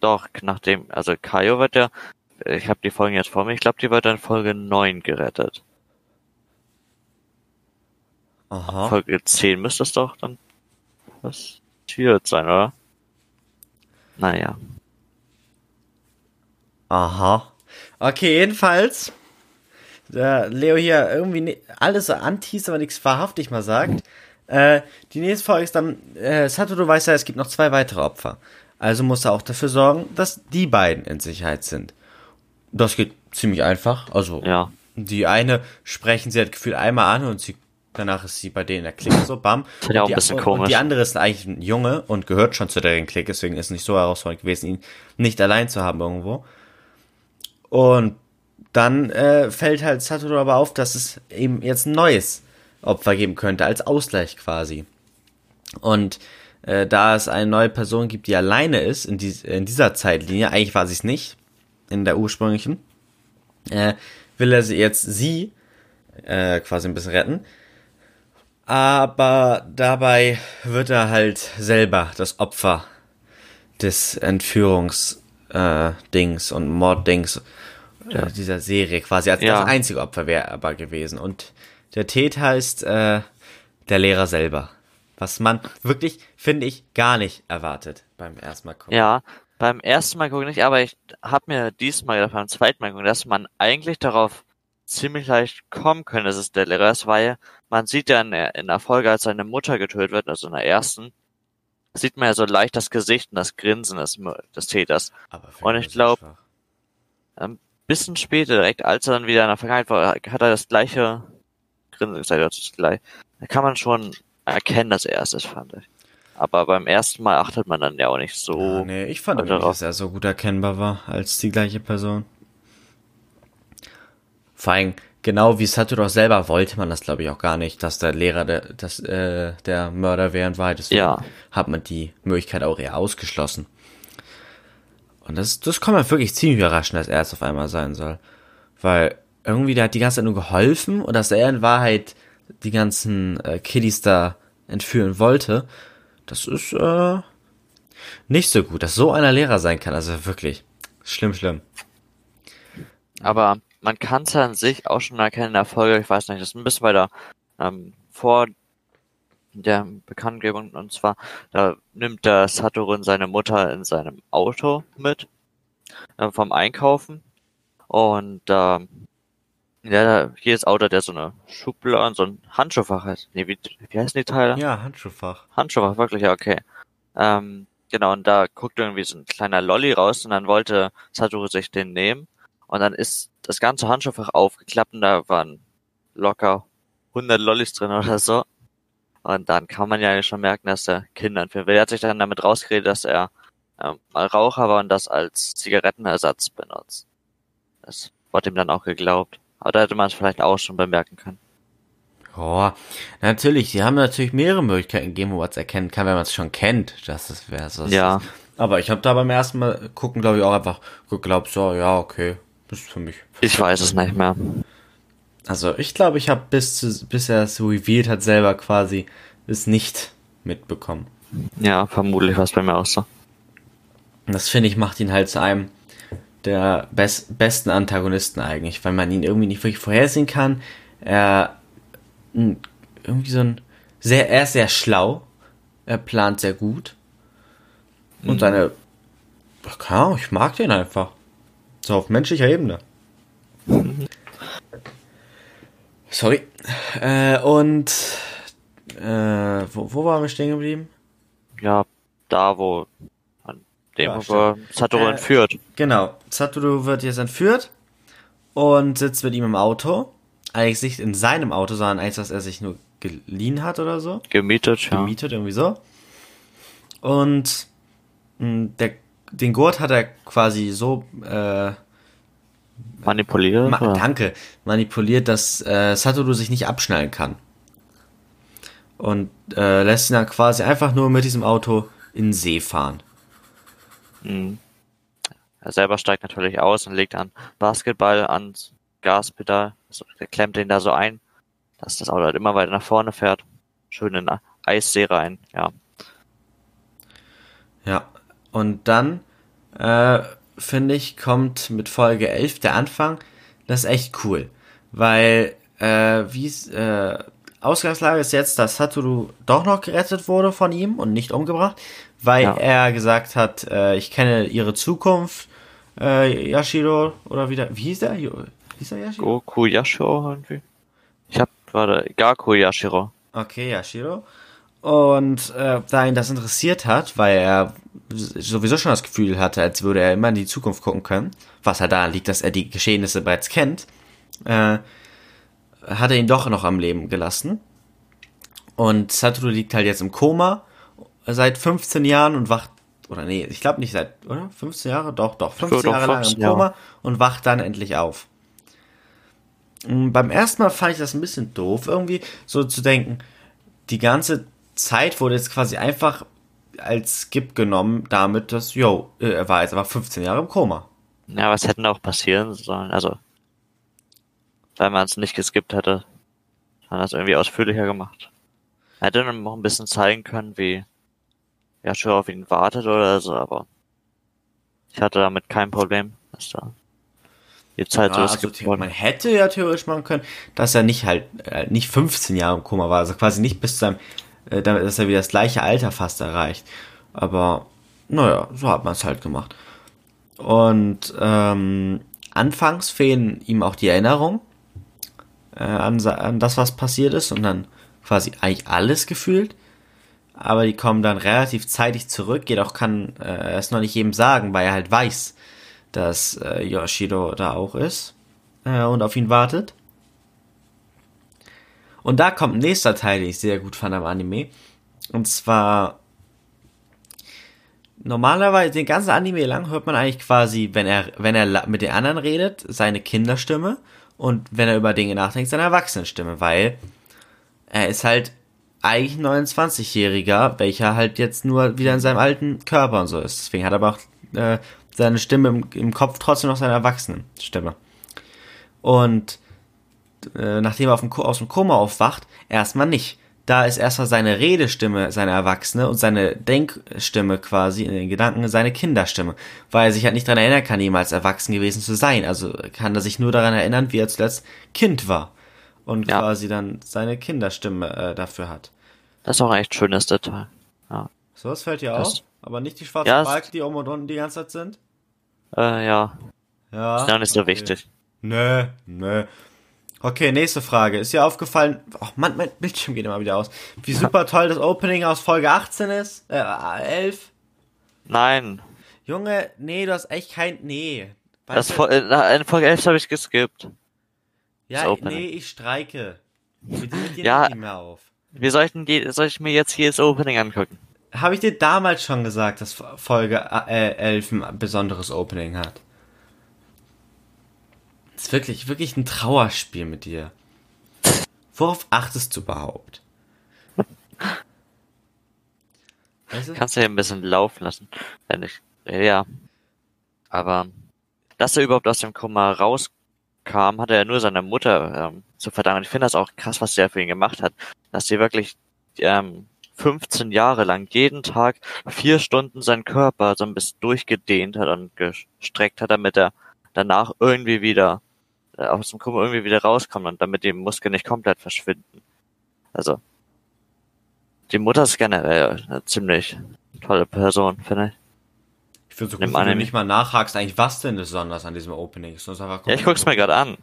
B: Doch, nachdem, also Kaio wird ja, ich habe die Folgen jetzt vor mir, ich glaube, die wird in Folge 9 gerettet.
A: Aha.
B: Folge 10 müsste es doch dann passiert sein, oder? Naja.
A: Aha. Okay, jedenfalls der Leo hier irgendwie alles so anteast, aber nichts wahrhaftig mal sagt. Äh, die nächste Folge ist dann, äh, Satoru weiß ja, es gibt noch zwei weitere Opfer. Also muss er auch dafür sorgen, dass die beiden in Sicherheit sind. Das geht ziemlich einfach. Also,
B: ja.
A: die eine sprechen sie halt gefühlt einmal an und sie, danach ist sie bei denen der Clique so, bam.
B: Ist ja auch ein bisschen
A: und,
B: komisch.
A: Und die andere ist eigentlich ein Junge und gehört schon zu deren Clique, deswegen ist es nicht so herausfordernd gewesen, ihn nicht allein zu haben irgendwo. Und dann äh, fällt halt Satoru aber auf, dass es eben jetzt ein neues Opfer geben könnte, als Ausgleich quasi. Und äh, da es eine neue Person gibt, die alleine ist in, dies, in dieser Zeitlinie, eigentlich war sie es nicht, in der ursprünglichen, äh, will er sie jetzt sie äh, quasi ein bisschen retten. Aber dabei wird er halt selber das Opfer des Entführungsdings äh, und Morddings ja. dieser Serie quasi als ja. das einzige Opfer wäre aber gewesen. Und der Täter ist äh, der Lehrer selber. Was man wirklich, finde ich, gar nicht erwartet beim ersten Mal
B: gucken. Ja, beim ersten Mal gucken nicht, aber ich habe mir diesmal gedacht, beim zweiten Mal gucken, dass man eigentlich darauf ziemlich leicht kommen könnte, dass es der Lehrer ist, weil man sieht ja in der, in der Folge, als seine Mutter getötet wird, also in der ersten, sieht man ja so leicht das Gesicht und das Grinsen des, des Täters. und ich glaube, ein bisschen später, direkt als er dann wieder in der Vergangenheit war, hat er das gleiche Grinsen gesagt, das gleich. Da kann man schon erkennen, dass er es ist, fand ich. Aber beim ersten Mal achtet man dann ja auch nicht so.
A: Ja, nee, ich fand nicht, dass er so gut erkennbar war als die gleiche Person. Vor allem, genau wie Satoru selber wollte man das, glaube ich, auch gar nicht, dass der Lehrer der, das, äh, der Mörder wäre in Wahrheit. Deswegen
B: ja.
A: hat man die Möglichkeit auch eher ausgeschlossen. Und das, das kann man wirklich ziemlich überraschen, dass er es auf einmal sein soll. Weil irgendwie, der hat die ganze Zeit nur geholfen und dass er in Wahrheit die ganzen äh, Kiddies da entführen wollte, das ist äh, nicht so gut, dass so einer Lehrer sein kann. Also wirklich schlimm, schlimm.
B: Aber man kann es ja an sich auch schon erkennen in der Folge, ich weiß nicht, das ist ein bisschen weiter ähm, vor der Bekanntgebung und zwar, da nimmt der Satoru seine Mutter in seinem Auto mit äh, vom Einkaufen und äh, ja, jedes Auto hat ja so eine Schublade, so ein Handschuhfach heißt. Nee, wie, wie heißen die Teile?
A: Ja, Handschuhfach.
B: Handschuhfach, wirklich, ja, okay. Ähm, genau, und da guckt irgendwie so ein kleiner Lolly raus und dann wollte Satoru sich den nehmen. Und dann ist das ganze Handschuhfach aufgeklappt und da waren locker 100 Lollis drin oder so. Und dann kann man ja schon merken, dass er Kinder entführen will. Er hat sich dann damit rausgeredet, dass er ähm, mal Raucher war und das als Zigarettenersatz benutzt. Das wurde ihm dann auch geglaubt. Aber da hätte man es vielleicht auch schon bemerken können.
A: Oh, natürlich, sie haben natürlich mehrere Möglichkeiten gegeben, wo man es erkennen kann, wenn man es schon kennt, dass es wäre so.
B: Ja.
A: Aber ich habe da beim ersten Mal gucken, glaube ich, auch einfach geglaubt, so, ja, okay, das ist für mich.
B: Ich weiß es nicht mehr.
A: Also ich glaube, ich habe bis, zu, bis er es revealed hat, selber quasi es nicht mitbekommen.
B: Ja, vermutlich war es bei mir auch so.
A: Das finde ich macht ihn halt zu einem der best, besten Antagonisten eigentlich, weil man ihn irgendwie nicht wirklich vorhersehen kann. Er irgendwie so ein sehr, er ist sehr schlau. Er plant sehr gut. Und mhm. seine, keine Ahnung, ich mag den einfach. So auf menschlicher Ebene. Mhm. <laughs> Sorry. Äh, und äh, wo, wo waren wir stehen geblieben?
B: Ja, da wo dem ja, wo Satoru äh, entführt.
A: Genau, Satoru wird jetzt entführt und sitzt mit ihm im Auto. Eigentlich nicht in seinem Auto, sondern eins, was er sich nur geliehen hat oder so.
B: Gemietet,
A: ja. Gemietet, irgendwie so. Und mh, hm, der, den Gurt hat er quasi so äh,
B: Manipuliert?
A: Ma danke. Manipuliert, dass äh, Satoru sich nicht abschnallen kann. Und äh, lässt ihn dann quasi einfach nur mit diesem Auto in den See fahren.
B: Mhm. Er selber steigt natürlich aus und legt an Basketball ans Gaspedal. Also, er klemmt ihn da so ein, dass das Auto halt immer weiter nach vorne fährt. Schön in Eissee rein, ja.
A: Ja, und dann äh, finde ich, kommt mit Folge 11 der Anfang. Das ist echt cool. Weil, äh, wie es, äh, Ausgangslage ist jetzt, dass Satoru doch noch gerettet wurde von ihm und nicht umgebracht, weil ja. er gesagt hat, äh, ich kenne ihre Zukunft, äh, Yashiro, oder wieder, wie hieß der? Wie hieß
B: der Yashiro? Goku Yashiro irgendwie. Ich hab, warte, Gaku Yashiro.
A: Okay, Yashiro. Und äh, da ihn das interessiert hat, weil er sowieso schon das Gefühl hatte, als würde er immer in die Zukunft gucken können, was halt daran liegt, dass er die Geschehnisse bereits kennt, äh, hat er ihn doch noch am Leben gelassen. Und Satoru liegt halt jetzt im Koma seit 15 Jahren und wacht, oder nee, ich glaube nicht seit, oder? 15 Jahre? Doch, doch, 15 Jahre lang im Koma ja. und wacht dann endlich auf. Und beim ersten Mal fand ich das ein bisschen doof, irgendwie so zu denken, die ganze Zeit wurde jetzt quasi einfach als Skip genommen, damit, dass, yo, äh, er war jetzt aber 15 Jahre im Koma.
B: Ja, was hätten auch passieren sollen? Also, wenn man es nicht geskippt hätte, hat das irgendwie ausführlicher gemacht. Er hätte dann noch ein bisschen zeigen können, wie ja schon auf ihn wartet oder so, aber ich hatte damit kein Problem, dass da
A: die Zeit ja, so also worden. Man hätte ja theoretisch machen können, dass er nicht halt äh, nicht 15 Jahre im Koma war, also quasi nicht bis zu seinem äh, dass er wieder das gleiche Alter fast erreicht. Aber naja, so hat man es halt gemacht. Und ähm, anfangs fehlen ihm auch die Erinnerung äh, an, an das, was passiert ist und dann quasi eigentlich alles gefühlt. Aber die kommen dann relativ zeitig zurück, jedoch kann äh, es noch nicht jedem sagen, weil er halt weiß, dass äh, Yoshido da auch ist äh, und auf ihn wartet. Und da kommt ein nächster Teil, den ich sehr gut fand am Anime. Und zwar normalerweise den ganzen Anime lang hört man eigentlich quasi, wenn er wenn er mit den anderen redet, seine Kinderstimme und wenn er über Dinge nachdenkt, seine Erwachsenenstimme, weil er ist halt eigentlich ein 29-Jähriger, welcher halt jetzt nur wieder in seinem alten Körper und so ist. Deswegen hat er aber auch äh, seine Stimme im, im Kopf trotzdem noch seine Erwachsenenstimme. Und äh, nachdem er dem, aus dem Koma aufwacht, erstmal nicht. Da ist erstmal seine Redestimme seine Erwachsene und seine Denkstimme quasi in den Gedanken seine Kinderstimme, weil er sich halt nicht daran erinnern kann, jemals erwachsen gewesen zu sein. Also kann er sich nur daran erinnern, wie er zuletzt Kind war und
B: Ja.
A: quasi dann seine Kinderstimme äh, dafür hat.
B: Das ist auch ein echt schönes Detail. Ja.
A: So, was fällt dir
B: Das-
A: auf? Aber nicht die schwarzen
B: Ja,
A: Balken, die oben und unten die ganze Zeit sind?
B: Äh, ja.
A: Ja.
B: Ist ja nicht so
A: okay.
B: wichtig.
A: Nö, nö. Okay, nächste Frage. Ist dir aufgefallen, ach Mann, mein Bildschirm geht immer wieder aus, wie super <laughs> toll das Opening aus Folge 18 ist? Äh, 11?
B: Nein.
A: Junge, nee, du hast echt kein, nee.
B: Das
A: du-
B: äh, in Folge 11 habe ich geskippt.
A: Ja, nee, ich streike. Mit
B: Ja.
A: nicht mehr auf.
B: Wie soll ich, denn die, soll ich mir jetzt hier das Opening angucken?
A: Habe ich dir damals schon gesagt, dass Folge äh, 11 ein besonderes Opening hat? Das ist wirklich, wirklich ein Trauerspiel mit dir. Worauf achtest du überhaupt? Weißt du?
B: Kannst du hier ein bisschen laufen lassen, wenn ich, ja. Aber, dass er überhaupt aus dem Koma rauskam, hat er nur seiner Mutter ähm, zu verdanken. Ich finde das auch krass, was der für ihn gemacht hat. Dass sie wirklich ähm, 15 Jahre lang jeden Tag vier Stunden seinen Körper so ein bisschen durchgedehnt hat und gestreckt hat, damit er danach irgendwie wieder äh, aus dem Koma irgendwie wieder rauskommt und damit die Muskeln nicht komplett verschwinden. Also, die Mutter ist generell eine ziemlich tolle Person, finde ich.
A: Ich finde so gut, wenn du nicht mal nachhakst, eigentlich was denn besonders an diesem Opening ist. Einfach
B: Ja, ich guck's mir gerade an.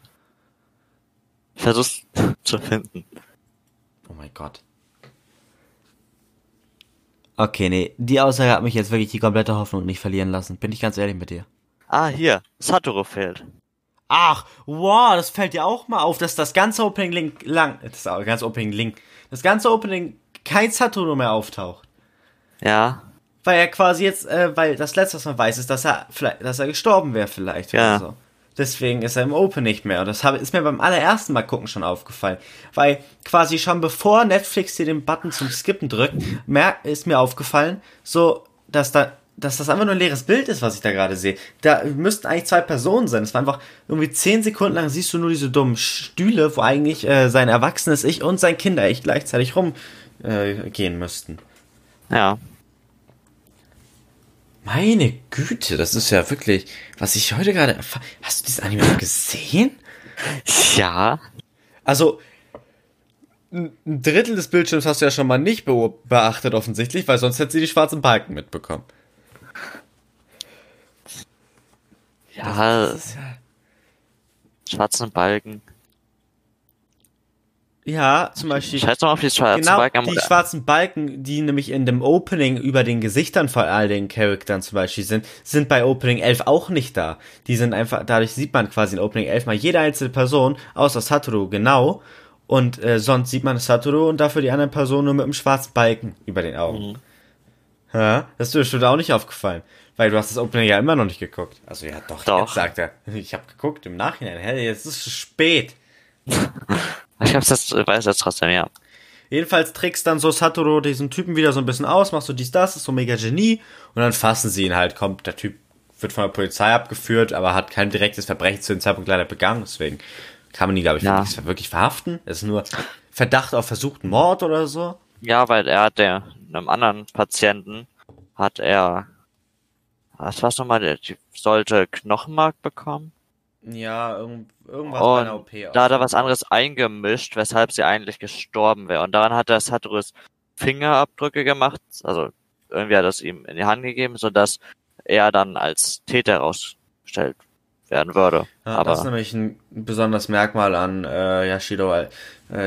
B: Ich versuch's <laughs> zu finden.
A: Oh mein Gott. Okay, nee, die Aussage hat mich jetzt wirklich die komplette Hoffnung nicht verlieren lassen. Bin ich ganz ehrlich mit dir.
B: Ah, hier. Satoru fehlt.
A: Ach, wow, das fällt dir auch mal auf, dass das ganze Opening Link lang, das ganze Opening Link, das ganze Opening kein Satoru mehr auftaucht.
B: Ja.
A: Weil er quasi jetzt, äh, weil das letzte, was man weiß, ist, dass er vielleicht, dass er gestorben wäre vielleicht
B: Ja.
A: oder so. Deswegen ist er im Open nicht mehr. Und das habe, ist mir beim allerersten Mal gucken schon aufgefallen. Weil quasi schon bevor Netflix dir den Button zum Skippen drückt, mer ist mir aufgefallen, so, dass da, dass das einfach nur ein leeres Bild ist, was ich da gerade sehe. Da müssten eigentlich zwei Personen sein. Es war einfach irgendwie zehn Sekunden lang siehst du nur diese dummen Stühle, wo eigentlich äh, sein erwachsenes Ich und sein Kinder-Ich gleichzeitig rumgehen äh, müssten.
B: Ja.
A: Meine Güte, das ist ja wirklich, was ich heute gerade erfahr- Hast du dieses Anime noch gesehen?
B: Ja.
A: Also, ein Drittel des Bildschirms hast du ja schon mal nicht beachtet offensichtlich, weil sonst hättest du die schwarzen Balken mitbekommen.
B: Ja,
A: Das ist ja,
B: schwarzen Balken.
A: Ja, zum Beispiel.
B: Scheiß doch auf die schwarzen
A: Genau,
B: Balken.
A: die schwarzen Balken, die nämlich in dem Opening über den Gesichtern von all den Charaktern zum Beispiel sind, sind bei Opening 11 auch nicht da. Die sind einfach, dadurch sieht man quasi in Opening 11 mal jede einzelne Person, außer Satoru genau. Und äh, sonst sieht man Satoru und dafür die anderen Personen nur mit einem schwarzen Balken über den Augen. Ja, das ist dir bestimmt auch nicht aufgefallen. Weil du hast das Opening ja immer noch nicht geguckt. Also ja, doch,
B: Doch.
A: jetzt sagt er. Ich habe geguckt im Nachhinein. Hä, jetzt ist es spät. <laughs> <laughs>
B: Ich hab's ich weiß jetzt trotzdem, ja.
A: Jedenfalls trickst dann so Satoru diesen Typen wieder so ein bisschen aus, machst so dies, das, ist so mega Genie und dann fassen sie ihn halt, kommt, der Typ wird von der Polizei abgeführt, aber hat kein direktes Verbrechen zu dem Zeitpunkt leider begangen, deswegen kann man ihn, glaube ich,
B: Ja.
A: wirklich, verhaften. Es ist nur Verdacht auf versuchten Mord oder so.
B: Ja, weil er hat der, einem anderen Patienten, hat er, was war's nochmal, der sollte Knochenmark bekommen.
A: Ja, irgend, irgendwas bei einer
B: Und
A: OP.
B: da hat er was anderes eingemischt, weshalb sie eigentlich gestorben wäre. Und daran hat er Satoru's Fingerabdrücke gemacht, also irgendwie hat er es ihm in die Hand gegeben, sodass er dann als Täter herausgestellt werden würde.
A: Ja,
B: Aber
A: das ist nämlich ein besonderes Merkmal an äh, Yashiro, äh,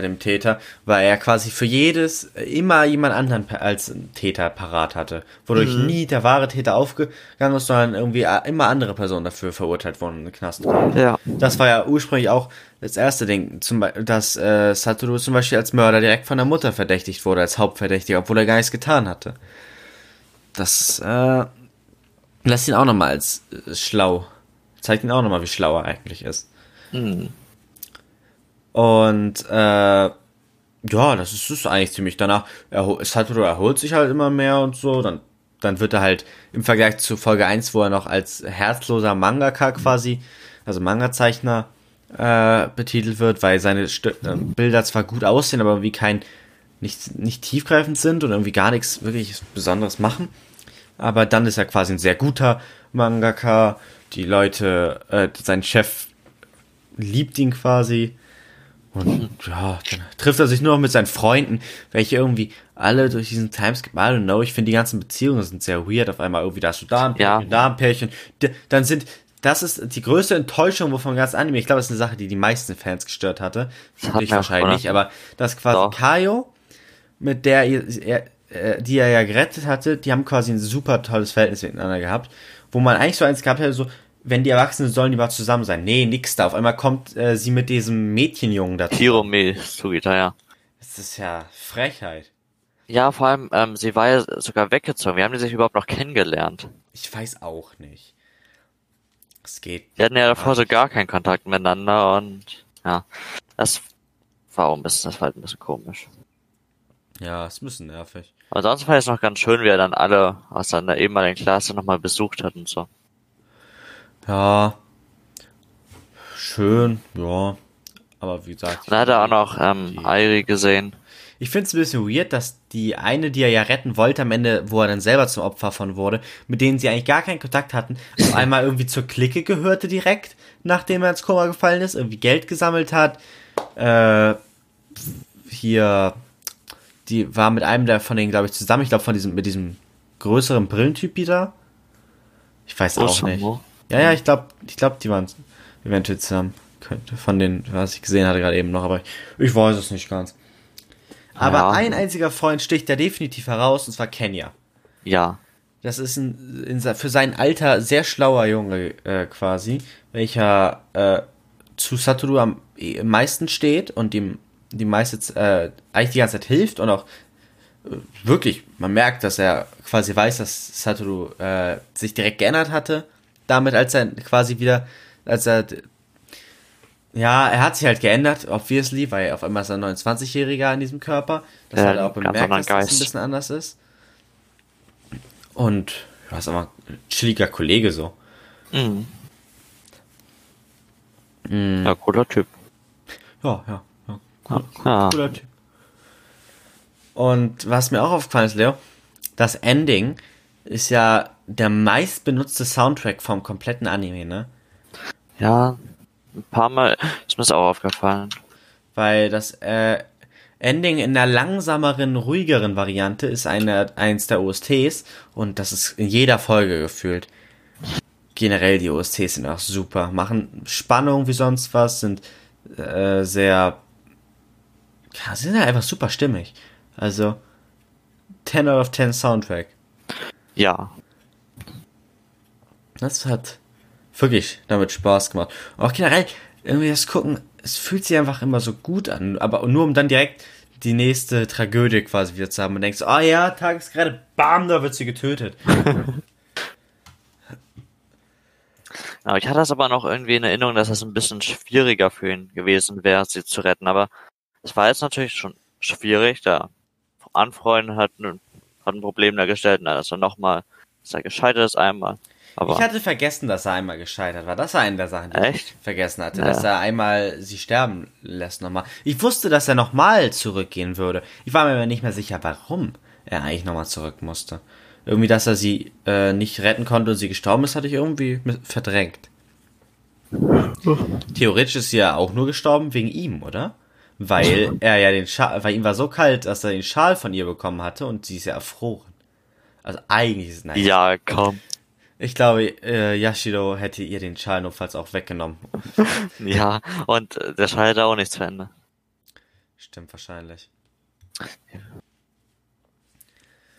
A: dem Täter, weil er quasi für jedes äh, immer jemand anderen als Täter parat hatte. Wodurch
B: Mhm.
A: nie der wahre Täter aufgegangen ist, sondern irgendwie äh, immer andere Personen dafür verurteilt wurden in den Knast.
B: ja,
A: Das war ja ursprünglich auch das erste Ding, zum Beispiel, dass äh, Satoru zum Beispiel als Mörder direkt von der Mutter verdächtigt wurde, als Hauptverdächtiger, obwohl er gar nichts getan hatte. Das äh, lässt ihn auch nochmal als äh, schlau, zeigt ihn auch nochmal, wie schlau er eigentlich ist.
B: hm.
A: Und äh, ja, das ist es eigentlich ziemlich. Danach, erho- Satoru erholt sich halt immer mehr und so. Dann, dann wird er halt im Vergleich zu Folge 1, wo er noch als herzloser Mangaka quasi, also Manga-Zeichner, äh, betitelt wird, weil seine St äh, Bilder zwar gut aussehen, aber irgendwie kein nicht, nicht tiefgreifend sind und irgendwie gar nichts wirklich Besonderes machen. Aber dann ist er quasi ein sehr guter Mangaka. Die Leute, äh, sein Chef liebt ihn quasi. Und ja, dann trifft er sich nur noch mit seinen Freunden, welche irgendwie alle durch diesen Timeskip, I don't know, ich finde die ganzen Beziehungen sind sehr weird. Auf einmal irgendwie da hast du da ein Pärchen,
B: Ja.
A: da ein Pärchen. Dann sind, das ist die größte Enttäuschung wovon ganz Anime. Ich glaube, das ist eine Sache, die die meisten Fans gestört hatte.
B: auch
A: wahrscheinlich, aber das quasi
B: Doch.
A: Kaio, mit der er, äh, die er ja gerettet hatte, die haben quasi ein super tolles Verhältnis miteinander gehabt, wo man eigentlich so eins gehabt hätte, so, wenn die Erwachsenen sollen die mal zusammen sein. Nee, nix da. Auf einmal kommt äh, sie mit diesem Mädchenjungen dazu.
B: Hirome Sugita, ja.
A: Das ist ja Frechheit.
B: Ja, vor allem, ähm, sie war ja sogar weggezogen. Wie haben die sich überhaupt noch kennengelernt?
A: Ich weiß auch nicht. Es geht.
B: Die hatten ja davor so gar keinen Kontakt miteinander und ja, das war auch ein bisschen, das war halt ein bisschen komisch.
A: Ja, ist ein bisschen nervig.
B: Aber sonst war es noch ganz schön, wie er dann alle aus seiner ehemaligen Klasse nochmal besucht hat und so.
A: Ja. Schön, ja. Aber wie gesagt.
B: Dann hat er auch noch ähm, Airi gesehen.
A: Ich finde es ein bisschen weird, dass die eine, die er ja retten wollte, am Ende, wo er dann selber zum Opfer von wurde, mit denen sie eigentlich gar keinen Kontakt hatten, auf <laughs> einmal irgendwie zur Clique gehörte direkt, nachdem er ins Koma gefallen ist, irgendwie Geld gesammelt hat. Äh, hier, die war mit einem der von denen, glaube ich, zusammen. Ich glaube, von diesem, mit diesem größeren Brillentyp wieder. Ich weiß auch nicht. Ja, ja, ich glaube, ich glaube, die waren eventuell zusammen. Könnte von den, was ich gesehen hatte gerade eben noch, aber ich, ich weiß es nicht ganz. Aber
B: Ja.
A: ein einziger Freund sticht da definitiv heraus, und zwar Kenya.
B: Ja.
A: Das ist ein, in, für sein Alter sehr schlauer Junge äh, quasi, welcher äh, zu Satoru am eh- meisten steht und ihm die meiste äh, eigentlich die ganze Zeit hilft und auch äh, wirklich, man merkt, dass er quasi weiß, dass Satoru äh, sich direkt geändert hatte, damit als er quasi wieder, als er ja, er hat sich halt geändert, obviously, weil auf einmal ist er ein 29-Jähriger in diesem Körper. Das
B: Ja,
A: hat er auch bemerkt, dass das ein
B: Geist.
A: bisschen anders ist. Und, du hast aber ein chilliger Kollege so.
B: Mhm.
A: Mhm.
B: Ja, cooler Typ.
A: Ja, ja, ja.
B: Ja. ja.
A: Cooler Typ. Und was mir auch aufgefallen ist, Leo, das Ending ist ja der meistbenutzte Soundtrack vom kompletten Anime, ne?
B: Ja, ein paar Mal ist mir das auch aufgefallen.
A: Weil das äh, Ending in der langsameren, ruhigeren Variante ist eine, eins der OSTs und das ist in jeder Folge gefühlt. Generell die OSTs sind auch super, machen Spannung wie sonst was, sind äh, sehr, ja, sind halt einfach super stimmig. Also 10 out of 10 Soundtrack.
B: Ja.
A: Das hat wirklich damit Spaß gemacht. Auch generell, irgendwie das Gucken, es fühlt sich einfach immer so gut an, aber nur um dann direkt die nächste Tragödie quasi wieder zu haben. Und denkst, ah ja, Tagesgerade, bam, da wird sie getötet. <laughs>
B: Aber ich hatte das aber noch irgendwie in Erinnerung, dass es ein bisschen schwieriger für ihn gewesen wäre, sie zu retten. Aber es war jetzt natürlich schon schwierig, da anfreunden hat, hat ein Problem dargestellt, dann ist er nochmal, ist er gescheitert ist einmal. Aber
A: Ich hatte vergessen, dass er einmal gescheitert war. Das war eine der Sachen, die
B: Echt?
A: ich vergessen hatte.
B: Ja.
A: Dass er einmal sie sterben lässt nochmal. Ich wusste, dass er nochmal zurückgehen würde. Ich war mir aber nicht mehr sicher, warum er eigentlich nochmal zurück musste. Irgendwie, dass er sie äh, nicht retten konnte und sie gestorben ist, hatte ich irgendwie verdrängt. Theoretisch ist sie ja auch nur gestorben wegen ihm, oder? Weil er ja den Schal, weil ihm war so kalt, dass er den Schal von ihr bekommen hatte und sie ist ja erfroren. Also eigentlich ist es nice.
B: ja, komm.
A: Ich glaube, äh, Yashiro hätte ihr den Schal notfalls auch weggenommen. <laughs>
B: Ja, und äh, der Schall hat auch nichts Ende.
A: Stimmt wahrscheinlich.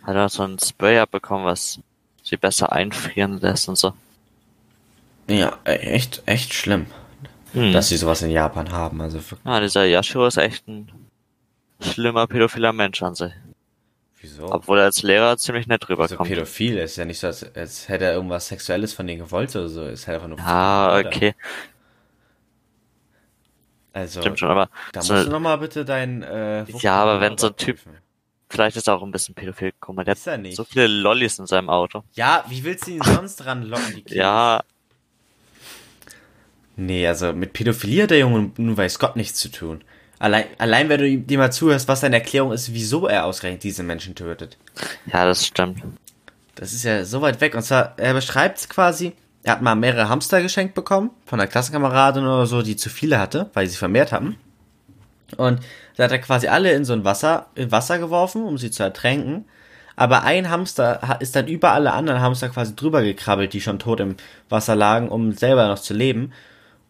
B: Hat er so ein Spray abbekommen, was sie besser einfrieren lässt und so.
A: Ja, äh, echt, echt schlimm,
B: Hm.
A: dass sie sowas in Japan haben. Also wirklich,
B: Ja, dieser Yashiro ist echt ein schlimmer pädophiler Mensch an sich.
A: Wieso?
B: Obwohl er als Lehrer ziemlich nett
A: Also
B: rüberkommt.
A: pädophil ist ja nicht so, als, als hätte er irgendwas Sexuelles von denen gewollt oder so. Ist halt einfach nur.
B: ah, okay,
A: Also,
B: stimmt schon, aber
A: da
B: so,
A: musst du nochmal bitte dein. Äh,
B: Ja, aber wenn so ein Typ- vielleicht ist er auch ein bisschen pädophil. Guck mal, der
A: Ist er
B: hat
A: nicht.
B: so viele Lollis in seinem Auto.
A: Ja, wie willst du ihn sonst ranlocken, die <laughs> Kinder?
B: Ja,
A: Nee, also mit Pädophilie hat der Junge nun weiß Gott nichts zu tun. Allein, allein wenn du dir mal zuhörst, was seine Erklärung ist, wieso er ausgerechnet diese Menschen tötet.
B: Ja, das stimmt.
A: Das ist ja so weit weg. Und zwar, er beschreibt es quasi, er hat mal mehrere Hamster geschenkt bekommen, von einer Klassenkameradin oder so, die zu viele hatte, weil sie vermehrt hatten. Und da hat er quasi alle in so ein Wasser, in Wasser geworfen, um sie zu ertränken. Aber ein Hamster ist dann über alle anderen Hamster quasi drüber gekrabbelt, die schon tot im Wasser lagen, um selber noch zu leben.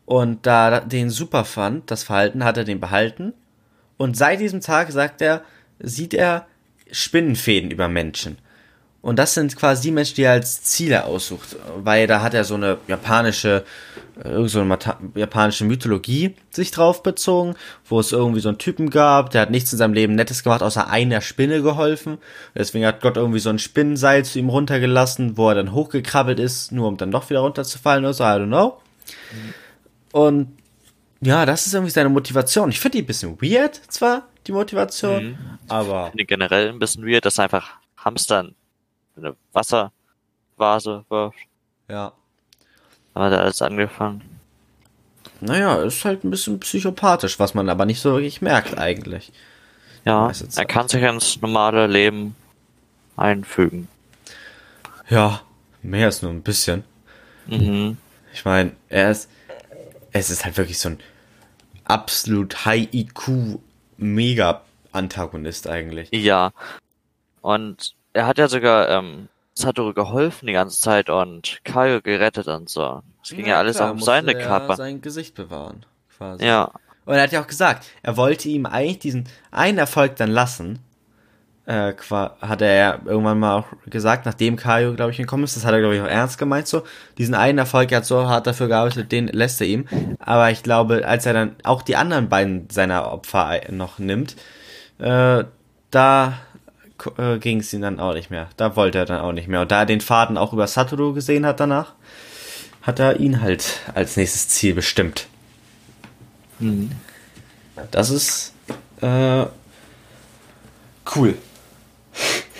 A: Und da er den super fand, das Verhalten, hat er den behalten. Und seit diesem Tag, sagt er, sieht er Spinnenfäden über Menschen. Und das sind quasi die Menschen, die er als Ziele aussucht. Weil da hat er so eine japanische, äh, so eine japanische Mythologie sich drauf bezogen, wo es irgendwie so einen Typen gab, der hat nichts in seinem Leben Nettes gemacht, außer einer Spinne geholfen. Deswegen hat Gott irgendwie so ein Spinnenseil zu ihm runtergelassen, wo er dann hochgekrabbelt ist, nur um dann doch wieder runterzufallen oder so, I don't know. Mhm. Und ja, das ist irgendwie seine Motivation. Ich finde die ein bisschen weird, zwar, die Motivation, mhm. aber. Ich
B: finde generell ein bisschen weird, dass einfach Hamstern eine Wasservase wirft.
A: Ja.
B: Aber da alles angefangen.
A: Naja, ist halt ein bisschen psychopathisch, was man aber nicht so wirklich merkt eigentlich.
B: Ja, er kann sich ins normale Leben einfügen.
A: Ja, mehr als nur ein bisschen.
B: Mhm.
A: Ich meine, er ist, es ist halt wirklich so ein absolut High IQ Mega Antagonist eigentlich.
B: Ja. Und er hat ja sogar ähm, Satoru geholfen die ganze Zeit und Kaio gerettet und so. Es ging ja, ja alles klar, auch um seine Kappe.
A: sein Gesicht bewahren, quasi.
B: Ja.
A: Und er hat ja auch gesagt, er wollte ihm eigentlich diesen einen Erfolg dann lassen. Äh, hat er ja irgendwann mal auch gesagt, nachdem Kaio, glaube ich, gekommen ist, das hat er, glaube ich, auch ernst gemeint so. Diesen einen Erfolg, er hat so hart dafür gearbeitet, den lässt er ihm. Aber ich glaube, als er dann auch die anderen beiden seiner Opfer noch nimmt, äh, da äh, ging es ihm dann auch nicht mehr. Da wollte er dann auch nicht mehr. Und da er den Faden auch über Satoru gesehen hat danach, hat er ihn halt als nächstes Ziel bestimmt.
B: Mhm.
A: Das ist äh, cool.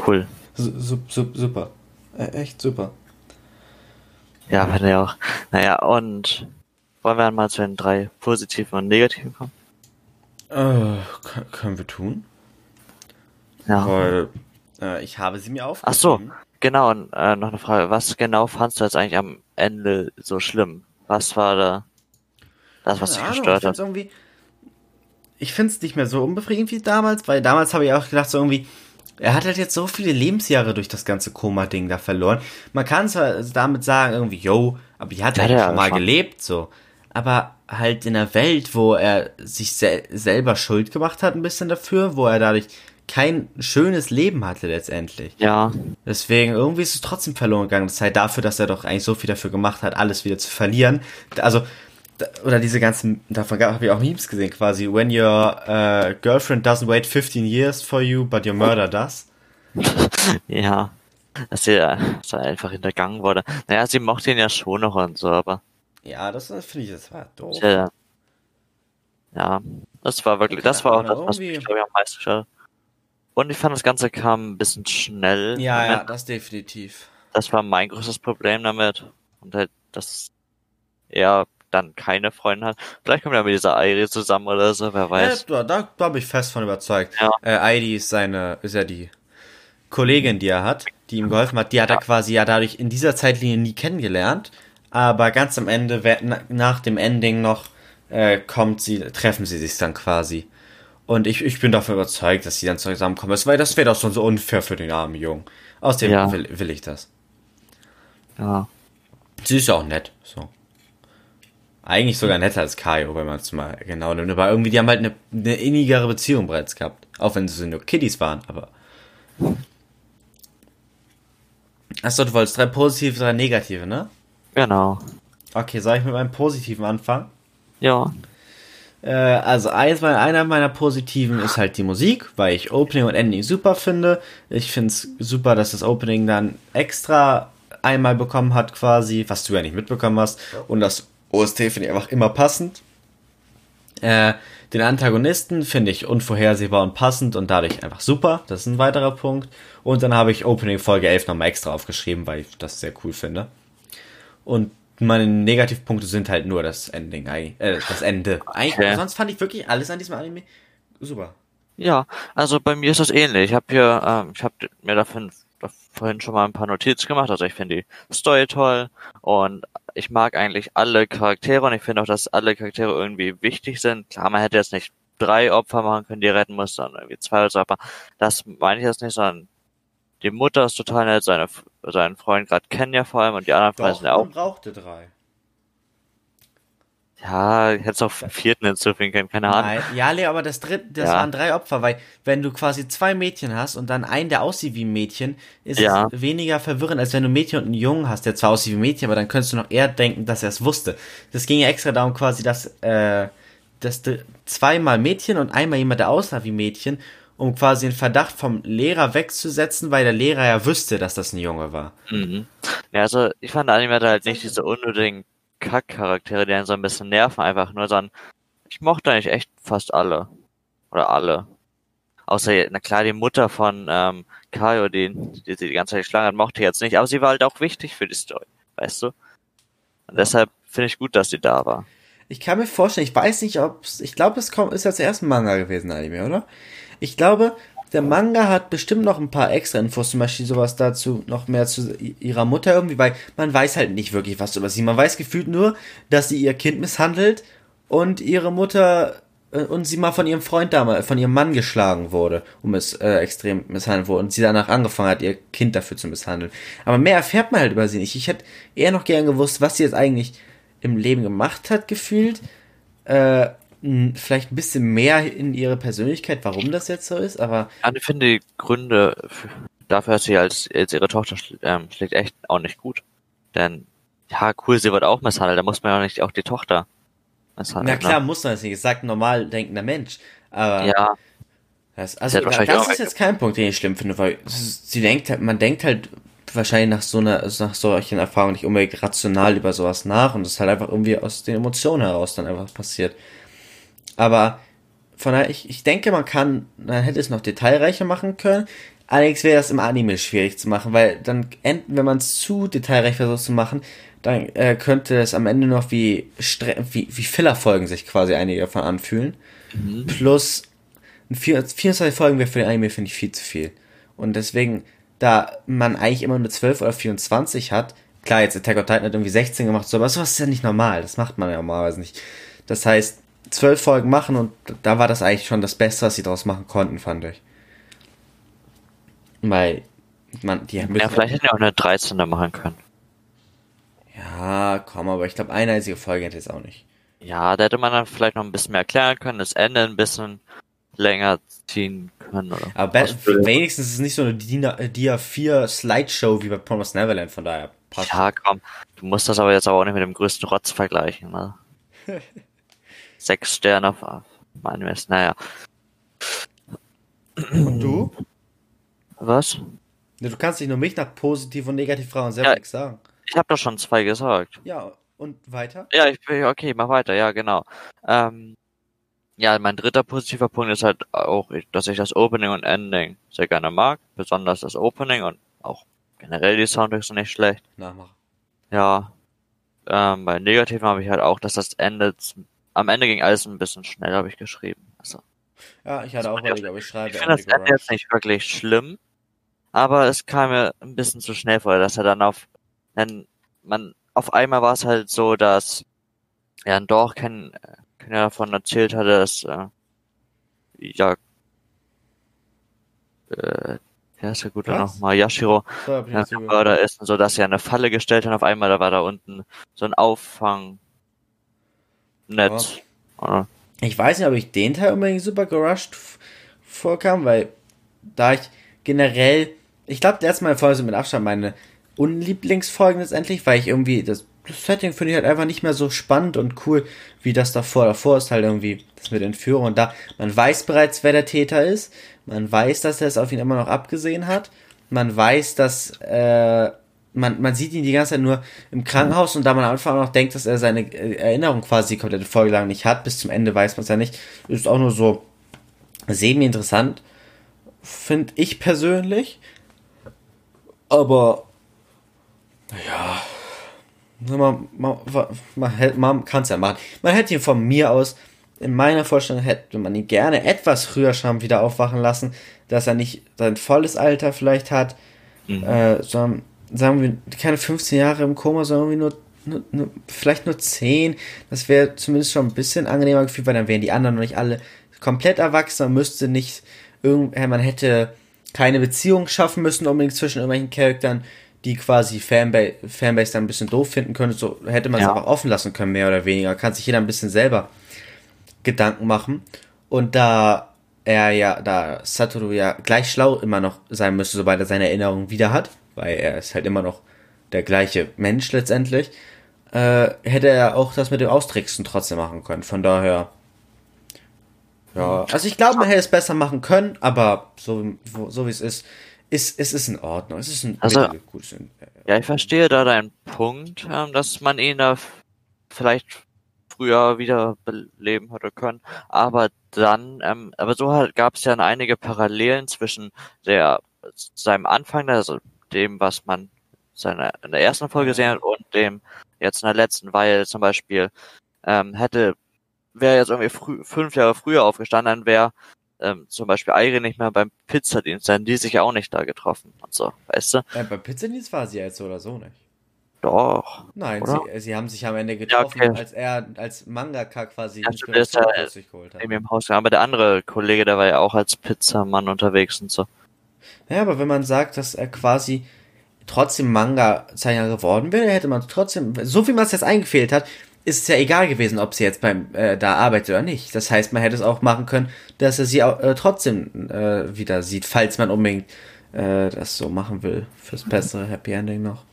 B: Cool.
A: Su su super. Äh, echt super.
B: Ja, wenn er auch. Naja, und wollen wir dann mal zu den drei positiven und negativen kommen?
A: Äh, können wir tun.
B: Ja.
A: Weil äh, ich habe sie mir aufgeschrieben.
B: Ach so, genau. Und äh, noch eine Frage. Was genau fandst du jetzt eigentlich am Ende so schlimm? Was war da das, was dich gestört hat?
A: Irgendwie, ich finde es nicht mehr so unbefriedigend wie damals, weil damals habe ich auch gedacht, so irgendwie, er hat halt jetzt so viele Lebensjahre durch das ganze Koma-Ding da verloren. Man kann zwar damit sagen, irgendwie, yo, aber die hat ja, halt schon mal schon. gelebt, so. Aber halt in einer Welt, wo er sich sel selber Schuld gemacht hat, ein bisschen dafür, wo er dadurch kein schönes Leben hatte letztendlich.
B: Ja.
A: Deswegen, irgendwie ist es trotzdem verloren gegangen. Das heißt dafür, dass er doch eigentlich so viel dafür gemacht hat, alles wieder zu verlieren. Also, oder diese ganzen, davon habe ich auch Memes gesehen quasi. When your uh, girlfriend doesn't wait 15 years for you, but your murder does. <laughs>
B: ja. Dass er, dass er einfach hintergangen wurde. Naja, sie mochte ihn ja schon noch und so, aber.
A: Ja, das finde ich, das war doof.
B: Ja, ja, das war wirklich, das war auch das, was mich, glaube ich, am meisten schade. Und ich fand, das Ganze kam ein bisschen schnell.
A: Ja, ja, das definitiv.
B: Das war mein größtes Problem damit. Und halt, dass er dann keine Freunde hat. Vielleicht kommt er mit dieser Airi zusammen oder so, wer weiß.
A: Ja, da, da bin ich fest von überzeugt. Ja. Äh, Airi ist seine, ist ja die Kollegin, die er hat, die ihm geholfen hat. Die hat ja. er quasi ja dadurch in dieser Zeitlinie nie kennengelernt. Aber ganz am Ende, nach dem Ending noch, äh, kommt sie, treffen sie sich dann quasi. Und ich, ich bin davon überzeugt, dass sie dann zusammenkommen. Weil das wäre doch so unfair für den armen Jungen. Außerdem ja. will, will ich das.
B: Ja.
A: Sie ist ja auch nett. So. Eigentlich sogar netter als Kaio, wenn man es mal genau nimmt. Aber irgendwie, die haben halt eine, eine innigere Beziehung bereits gehabt. Auch wenn sie nur Kiddies waren, aber. Achso, du wolltest drei positive, drei negative, ne?
B: Genau.
A: Okay, soll ich mit meinem positiven anfangen?
B: Ja.
A: Äh, also eins, einer meiner positiven ist halt die Musik, weil ich Opening und Ending super finde. Ich finde es super, dass das Opening dann extra einmal bekommen hat quasi, was du ja nicht mitbekommen hast. Und das OST finde ich einfach immer passend. Äh, den Antagonisten finde ich unvorhersehbar und passend und dadurch einfach super. Das ist ein weiterer Punkt. Und dann habe ich Opening Folge 11 nochmal extra aufgeschrieben, weil ich das sehr cool finde. Und meine Negativpunkte sind halt nur das Ending, äh, das Ende. Eigentlich,
B: Okay.
A: sonst fand ich wirklich alles an diesem Anime super.
B: Ja, also bei mir ist das ähnlich. Ich habe hier, ähm, ich habe mir davon da vorhin schon mal ein paar Notizen gemacht. Also ich finde die Story toll und ich mag eigentlich alle Charaktere und ich finde auch, dass alle Charaktere irgendwie wichtig sind. Klar, man hätte jetzt nicht drei Opfer machen können, die er retten muss, sondern irgendwie zwei oder so, aber das meine ich jetzt nicht, sondern die Mutter ist total nett, seine, seinen Freund gerade kennen ja vor allem und die anderen Freunde sind ja auch
A: man brauchte drei.
B: Ja, ich hätte es auch vierten hinzufügen können, keine Ahnung.
A: Nein, ja, Leo, aber das dritte, das
B: Ja.
A: waren drei Opfer, weil wenn du quasi zwei Mädchen hast und dann einen, der aussieht wie ein Mädchen, ist
B: Ja.
A: es weniger verwirrend, als wenn du ein Mädchen und einen Jungen hast, der zwar aussieht wie ein Mädchen, aber dann könntest du noch eher denken, dass er es wusste. Das ging ja extra darum quasi, dass, äh, dass du zweimal Mädchen und einmal jemand, der aussah wie Mädchen, um quasi den Verdacht vom Lehrer wegzusetzen, weil der Lehrer ja wüsste, dass das ein Junge war.
B: Mhm. Ja, also ich fand der Anime halt nicht diese unnötigen Kack-Charaktere, die einen so ein bisschen nerven, einfach nur, sondern ich mochte eigentlich echt fast alle. Oder alle. Außer, na klar, die Mutter von ähm, Kaio, die, die sie die ganze Zeit geschlagen hat, mochte ich jetzt nicht, aber sie war halt auch wichtig für die Story, weißt du? Und deshalb finde ich gut, dass sie da war.
A: Ich kann mir vorstellen, ich weiß nicht, ob ich glaube, es kommt, ist ja zuerst ein Manga gewesen, Anime, oder? Ich glaube, der Manga hat bestimmt noch ein paar extra Infos, zum Beispiel sowas dazu, noch mehr zu ihrer Mutter irgendwie, weil man weiß halt nicht wirklich was über sie. Man weiß gefühlt nur, dass sie ihr Kind misshandelt und ihre Mutter äh, und sie mal von ihrem Freund damals, von ihrem Mann geschlagen wurde, um es äh, extrem misshandelt wurde und sie danach angefangen hat, ihr Kind dafür zu misshandeln. Aber mehr erfährt man halt über sie nicht. Ich hätte eher noch gern gewusst, was sie jetzt eigentlich im Leben gemacht hat, gefühlt. Äh, vielleicht ein bisschen mehr in ihre Persönlichkeit, warum das jetzt so ist, aber
B: ich finde die Gründe für, dafür, dass sie als, als ihre Tochter schl ähm, schlägt, echt auch nicht gut. Denn, ja, cool, sie wird auch misshandelt, da muss man ja nicht auch die Tochter misshandeln.
A: na klar,
B: Ne?
A: muss man das nicht. Es sagt ein normal denkender Mensch. Aber
B: Ja,
A: das, also das
B: auch
A: ist jetzt kein Punkt, den ich schlimm finde, weil sie denkt halt, man denkt halt wahrscheinlich nach so einer, nach solchen Erfahrungen nicht unbedingt rational über sowas nach und das ist halt einfach irgendwie aus den Emotionen heraus dann einfach passiert. Aber von daher, ich, ich denke, man kann, man hätte es noch detailreicher machen können. Allerdings wäre das im Anime schwierig zu machen, weil dann wenn man es zu detailreich versucht zu machen, dann äh, könnte es am Ende noch wie, Stre wie, wie Fillerfolgen sich quasi einige davon anfühlen. Plus ein vier- 24 Folgen wäre für den Anime, finde ich, viel zu viel. Und deswegen, da man eigentlich immer nur 12 oder 24 hat, klar, jetzt Attack on Titan hat irgendwie 16 gemacht, so, aber sowas ist ja nicht normal. Das macht man ja normalerweise nicht. Das heißt, 12 Folgen machen und da war das eigentlich schon das Beste, was sie daraus machen konnten, fand ich. Weil, man, die haben
B: ja, vielleicht hätten wir auch eine 13. machen können.
A: Ja, komm, aber ich glaube, eine einzige Folge hätte jetzt auch nicht.
B: Ja, da hätte man dann vielleicht noch ein bisschen mehr erklären können, das Ende ein bisschen länger ziehen können, oder?
A: Aber wenigstens ist es nicht so eine Dia, Dia 4 Slideshow wie bei Promised Neverland, von daher passt.
B: Ja, komm. Du musst das aber jetzt aber auch nicht mit dem größten Rotz vergleichen, ne? <laughs> Sechs Sterne auf Mist. Naja.
A: Und du?
B: Was?
A: Du kannst dich nur mich nach positiv und negativ fragen selber
B: Ja.
A: nichts sagen.
B: Ich habe doch schon zwei gesagt.
A: Ja, und weiter?
B: Ja, ich bin okay, mach weiter, ja, genau. Ähm, ja, mein dritter positiver Punkt ist halt auch, dass ich das Opening und Ending sehr gerne mag. Besonders das Opening und auch generell die Soundtracks sind nicht schlecht.
A: Nachmachen.
B: Ja. Ähm, bei Negativen habe ich halt auch, dass das Ende, am Ende ging alles ein bisschen schnell, habe ich geschrieben. Also,
A: Ja, ich hatte auch überlegt, aber ich schreibe
B: ich finde das
A: Ende
B: jetzt nicht wirklich schlimm, aber es kam mir ein bisschen zu schnell vor, dass er dann auf, dann, man, auf einmal war es halt so, dass, ja, ein Dorf kennen, kennen ja davon erzählt hatte, dass, äh, ja, äh, wer ist der gute
A: Was?
B: nochmal? Yashiro, ja,
A: zugehört.
B: Mörder ist und so, dass sie eine Falle gestellt haben. Auf einmal, da war da unten so ein Auffangnetz. Oder?
A: Ich weiß nicht, ob ich den Teil unbedingt super gerusht vorkam, weil da ich generell, ich glaube, letztes Mal Folge sind mit Abstand meine Unlieblingsfolgen letztendlich, weil ich irgendwie das, das Setting finde ich halt einfach nicht mehr so spannend und cool wie das davor. Davor ist halt irgendwie das mit Entführung und da, man weiß bereits, wer der Täter ist, man weiß, dass er es auf ihn immer noch abgesehen hat, man weiß, dass äh, man, man sieht ihn die ganze Zeit nur im Krankenhaus und da man am Anfang noch denkt, dass er seine äh, Erinnerung quasi die komplette Folge lang nicht hat, bis zum Ende weiß man es ja nicht, ist auch nur so semi-interessant, finde ich persönlich. Aber, ja, man, man, man, man kann es ja machen. Man hätte ihn von mir aus, in meiner Vorstellung hätte man ihn gerne etwas früher schon wieder aufwachen lassen, dass er nicht sein volles Alter vielleicht hat, mhm. äh, sondern sagen wir, keine 15 Jahre im Koma, sondern irgendwie nur, nur, nur vielleicht nur 10. Das wäre zumindest schon ein bisschen angenehmer gefühlt, weil dann wären die anderen noch nicht alle komplett erwachsen. Man müsste nicht, irgend, man hätte keine Beziehung schaffen müssen unbedingt zwischen irgendwelchen Charakteren die quasi Fanbase, Fanbase dann ein bisschen doof finden könnte, so hätte man es ja. einfach offen lassen können, mehr oder weniger. Kann sich jeder ein bisschen selber Gedanken machen. Und da er ja, da Satoru ja gleich schlau immer noch sein müsste, sobald er seine Erinnerungen wieder hat, weil er ist halt immer noch der gleiche Mensch letztendlich, äh, hätte er auch das mit dem Austricksen trotzdem machen können. Von daher, ja, also ich glaube, man hätte es besser machen können, aber so, so wie es ist, ist, es ist in Ordnung. Es ist ein
B: also, gutes. Ja, ich verstehe da deinen Punkt, ähm, dass man ihn da vielleicht früher wieder beleben hätte können, aber dann, ähm, aber so halt gab es ja einige Parallelen zwischen der seinem Anfang, also dem, was man seine, in der ersten Folge gesehen hat und dem jetzt in der letzten, weil zum Beispiel ähm, hätte wäre jetzt irgendwie früh, fünf Jahre früher aufgestanden, dann wäre ähm, zum Beispiel Eire nicht mehr beim Pizzadienst, dann die sich ja auch nicht da getroffen und so, weißt du?
A: Ja, beim Pizzadienst war sie jetzt so oder so nicht.
B: Doch.
A: Nein, sie, sie, haben sich am Ende getroffen, ja, okay. als er als Mangaka quasi
B: ja, Inspiration ja, sich geholt hat. In im Haus, aber der andere Kollege, der war ja auch als Pizzamann unterwegs und so.
A: Ja, aber wenn man sagt, dass er quasi trotzdem Manga-Zeichner geworden wäre, hätte man trotzdem, so wie man es jetzt eingefehlt hat, ist es ja egal gewesen, ob sie jetzt beim äh, da arbeitet oder nicht. Das heißt, man hätte es auch machen können, dass er sie äh, trotzdem äh, wieder sieht, falls man unbedingt äh, das so machen will fürs bessere Happy Ending noch.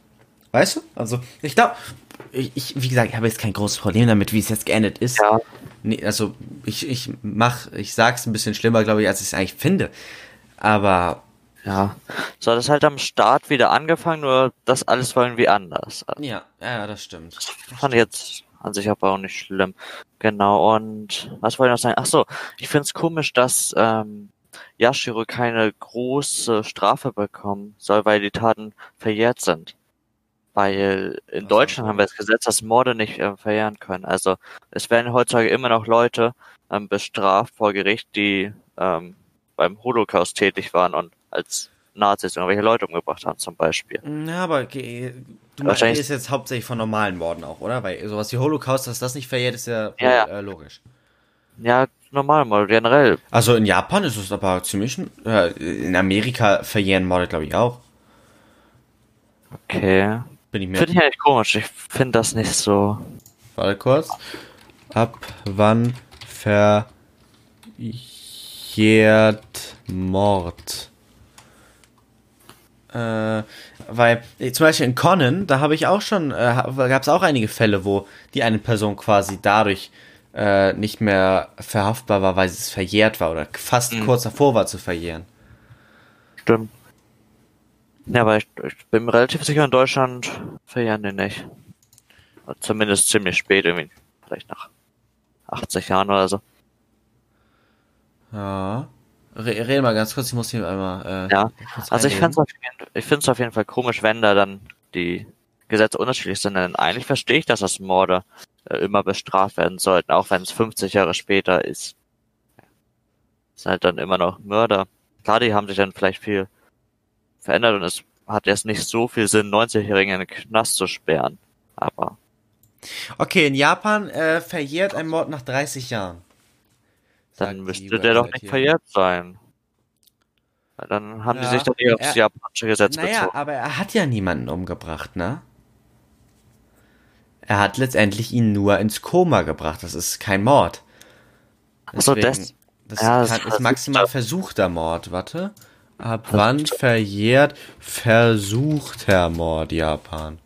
A: Weißt du? Also ich glaube, ich, ich, wie gesagt, ich habe jetzt kein großes Problem damit, wie es jetzt geendet ist. Ja. Nee, also ich, ich mach, ich sag's ein bisschen schlimmer, glaube ich, als ich es eigentlich finde. Aber
B: ja, so hat es halt am Start wieder angefangen, nur das alles war irgendwie anders.
A: Ja, ja, das stimmt. Das
B: fand ich jetzt an sich aber auch nicht schlimm. Genau, und was wollte ich noch sagen? Ach so, ich finde es komisch, dass ähm, Yashiro keine große Strafe bekommen soll, weil die Taten verjährt sind. Weil in was Deutschland haben wir das Gesetz, dass Morde nicht äh, verjähren können. Also es werden heutzutage immer noch Leute ähm, bestraft vor Gericht, die ähm, beim Holocaust tätig waren und als Nazis irgendwelche Leute umgebracht haben, zum Beispiel.
A: Ja, aber okay, du Wahrscheinlich ist jetzt hauptsächlich von normalen Morden auch, oder? Weil sowas wie Holocaust, dass das nicht verjährt, ist ja,
B: ja, ja.
A: Äh, logisch.
B: Ja, normal Morde, generell.
A: Also in Japan ist es aber ziemlich. Äh, in Amerika verjähren Morde, glaube ich, auch.
B: Okay. Bin ich mir. Finde ich eigentlich komisch. Ich finde das nicht so.
A: Warte kurz. Ab wann verjährt Mord? Äh, weil äh, zum Beispiel in Conan, da habe ich auch schon, äh, gab es auch einige Fälle, wo die eine Person quasi dadurch äh, nicht mehr verhaftbar war, weil es verjährt war oder fast mhm. kurz davor war zu verjähren.
B: Stimmt. Ja, aber ich, ich bin mir relativ sicher, in Deutschland verjähren die nicht. Zumindest ziemlich spät, irgendwie. Vielleicht nach 80 Jahren oder so.
A: Ja. Rede mal ganz kurz, ich muss hier einmal.
B: Äh, ja, also ich finde es auf, jeden Fall komisch, wenn da dann die Gesetze unterschiedlich sind. Denn eigentlich verstehe ich, dass das Morde äh, immer bestraft werden sollten, auch wenn es 50 Jahre später ist. Ist halt dann immer noch Mörder. Klar, die haben sich dann vielleicht viel verändert und es hat jetzt nicht so viel Sinn, 90-Jährigen in den Knast zu sperren. Aber.
A: Okay, in Japan äh, verjährt ein Mord nach 30 Jahren.
B: Dann müsste der doch nicht verjährt sein. Dann haben ja, die sich doch nicht aufs japanische Gesetz naja, bezogen.
A: aber er hat ja niemanden umgebracht, ne? Er hat letztendlich ihn nur ins Koma gebracht. Das ist kein Mord.
B: Achso, das,
A: das ja, kann, ist maximal versuchter Mord. Warte. Ab wann verjährt versuchter Mord Japan?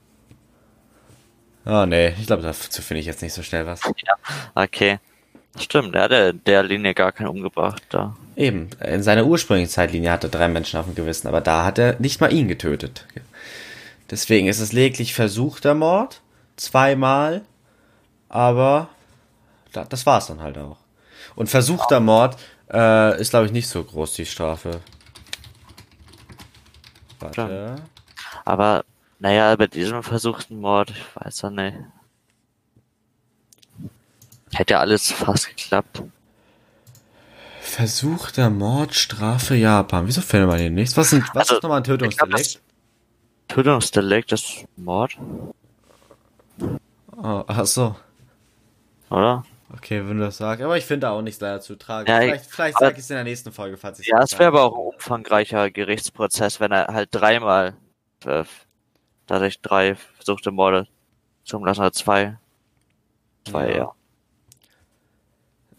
A: Oh nee, ich glaube, dazu finde ich jetzt nicht so schnell was.
B: Ja, okay. Stimmt, er hat der, der Linie gar keinen umgebracht da.
A: Eben, in seiner ursprünglichen Zeitlinie hat er drei Menschen auf dem Gewissen, aber da hat er nicht mal ihn getötet. Deswegen ist es lediglich versuchter Mord, zweimal, aber das war's dann halt auch. Und versuchter Mord äh, ist, glaube ich, nicht so groß, die Strafe.
B: Warte. Aber Naja, bei diesem versuchten Mord, ich weiß ja nicht. Hätte alles fast geklappt.
A: Versuchter Mord, Strafe Japan. Wieso findet man hier nichts? Was, sind, was
B: Also,
A: ist nochmal ein
B: Ich
A: Tötungsdelikt?
B: das Tötungsdelikt ist Mord,
A: Oh, ach so.
B: oder?
A: Okay, wenn du das sagst. Aber ich finde da auch nichts leider zu tragen.
B: Ja, ich-
A: vielleicht vielleicht sage ich es in der nächsten Folge, falls ich
B: Ja, es wäre aber auch ein umfangreicher Gerichtsprozess, wenn er halt dreimal, äh, dadurch drei versuchte Morde zum lassen, oder zwei. Zwei,
A: Ja.
B: ja.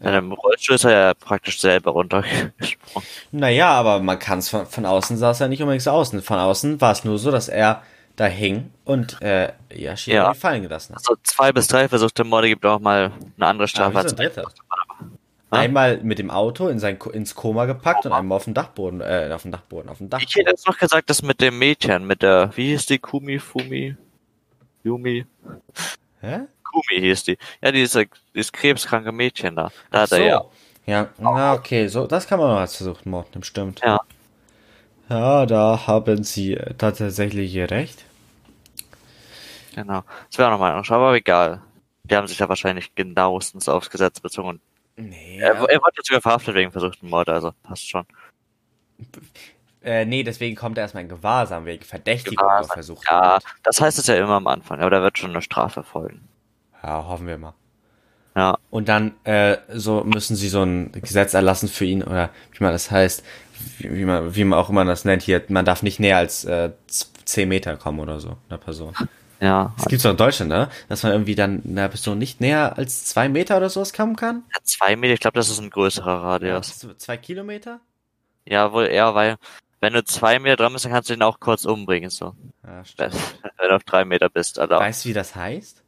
B: In einem Rollstuhl ist er ja praktisch selber runtergesprungen.
A: Naja, aber man kann es von, von außen sah es ja nicht unbedingt so aus. Von außen war es nur so, dass er da hing und äh, Yashiro
B: Ja.
A: fallen gelassen hat.
B: Also zwei bis drei versuchte Morde gibt auch mal eine andere
A: Ah,
B: Strafe als
A: ein. Einmal mit dem Auto in sein, ins Koma gepackt und einmal auf dem Dachboden, äh, auf dem Dachboden, auf dem Dach.
B: Ich hätte jetzt noch gesagt, das mit dem Mädchen, mit der, wie hieß die, Kumi, Fumi, Yumi?
A: Hä?
B: Kumi hieß die. Ja, diese, dieses krebskranke Mädchen da. Da hat er ja.
A: Ja, na okay, so, das kann man noch als versuchten Mord stimmt.
B: Ja.
A: Ja, da haben Sie tatsächlich recht.
B: Genau. Das wäre auch nochmal ein aber egal. Die haben sich ja wahrscheinlich genauestens aufs Gesetz bezogen.
A: Nee,
B: er, er wurde jetzt sogar verhaftet wegen versuchten Mord, also passt schon.
A: äh, nee, deswegen kommt er erstmal in Gewahrsam wegen Verdächtigung
B: Gewahrsam,
A: versuchten
B: Ja, das heißt es ja immer am Anfang, aber da wird schon eine Strafe folgen.
A: Ja, hoffen wir mal.
B: Ja,
A: Und dann äh, so müssen sie so ein Gesetz erlassen für ihn oder wie man das heißt, wie, wie man wie man auch immer das nennt hier. Man darf nicht näher als äh, z- 10 Meter kommen oder so einer Person.
B: ja.
A: Das gibt's doch in Deutschland, ne? Dass man irgendwie dann einer Person nicht näher als zwei Meter oder sowas kommen kann.
B: Ja, Zwei Meter, ich glaube, das ist ein größerer Radius.
A: So Zwei Kilometer?
B: Ja, wohl eher, weil wenn du zwei Meter dran bist, dann kannst du ihn auch kurz umbringen, so.
A: Ja,
B: Wenn,
A: stimmt. <laughs>
B: wenn du auf drei Meter bist, also
A: Weißt du, wie das heißt?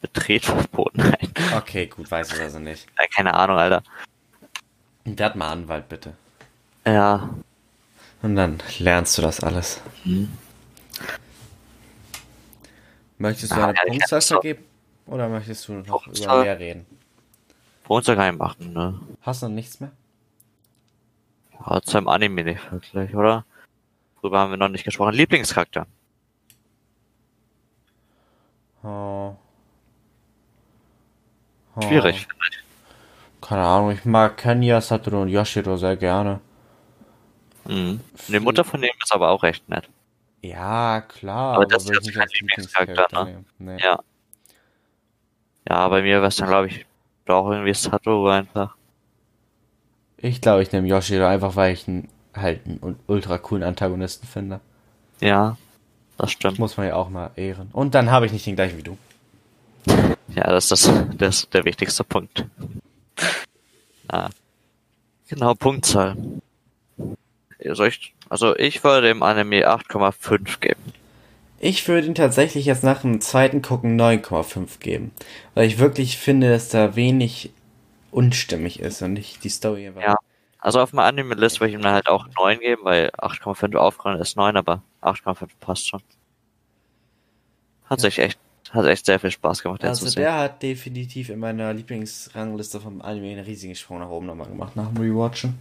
B: Betretverbot, nein.
A: Okay, gut, weiß ich also nicht.
B: Keine Ahnung, Alter.
A: Werd mal Anwalt, bitte.
B: Ja,
A: Und dann lernst du das alles.
B: Hm.
A: Möchtest du
B: Ah,
A: eine
B: ja,
A: Punktzahl vergeben? Oder möchtest du noch über
B: Punktzahl?
A: mehr reden?
B: gar nicht machen, ne?
A: Hast du noch nichts mehr?
B: Ja, zu einem Anime nicht wirklich, oder? Worüber haben wir noch nicht gesprochen? Lieblingscharakter.
A: Oh. Oh.
B: Schwierig.
A: Keine Ahnung, ich mag Kenya, Satoru und Yoshiro sehr gerne.
B: Mhm. Die Mutter von dem ist aber auch recht nett.
A: Ja, klar,
B: Aber das ist jetzt
A: nicht
B: kein Lieblingscharakter, ne?
A: Nee.
B: Ja. Ja, bei mir wäre es dann, glaube ich, doch irgendwie Satoru einfach.
A: Ich glaube, ich nehme Yoshiro einfach, weil ich ihn halt einen ultra coolen Antagonisten finde.
B: Ja, das stimmt.
A: Muss man ja auch mal ehren. Und dann habe ich nicht den gleichen wie du.
B: Ja, das ist das, ist der wichtigste Punkt. Ja. Genau, Punktzahl. Ich, also ich würde dem Anime 8,5 geben.
A: Ich würde ihn tatsächlich jetzt nach dem zweiten Gucken 9,5 geben. Weil ich wirklich finde, dass da wenig unstimmig ist und nicht die Story einfach.
B: Ja. Also auf meiner Anime-List würde ich ihm dann halt auch 9 geben, weil 8,5 aufgerundet ist 9, aber 8,5 passt schon. Hat
A: Ja.
B: sich echt, hat echt sehr viel Spaß gemacht,
A: Also
B: zu sehen.
A: der hat definitiv in meiner Lieblingsrangliste vom Anime einen riesigen Sprung nach oben nochmal gemacht, nach dem Rewatchen.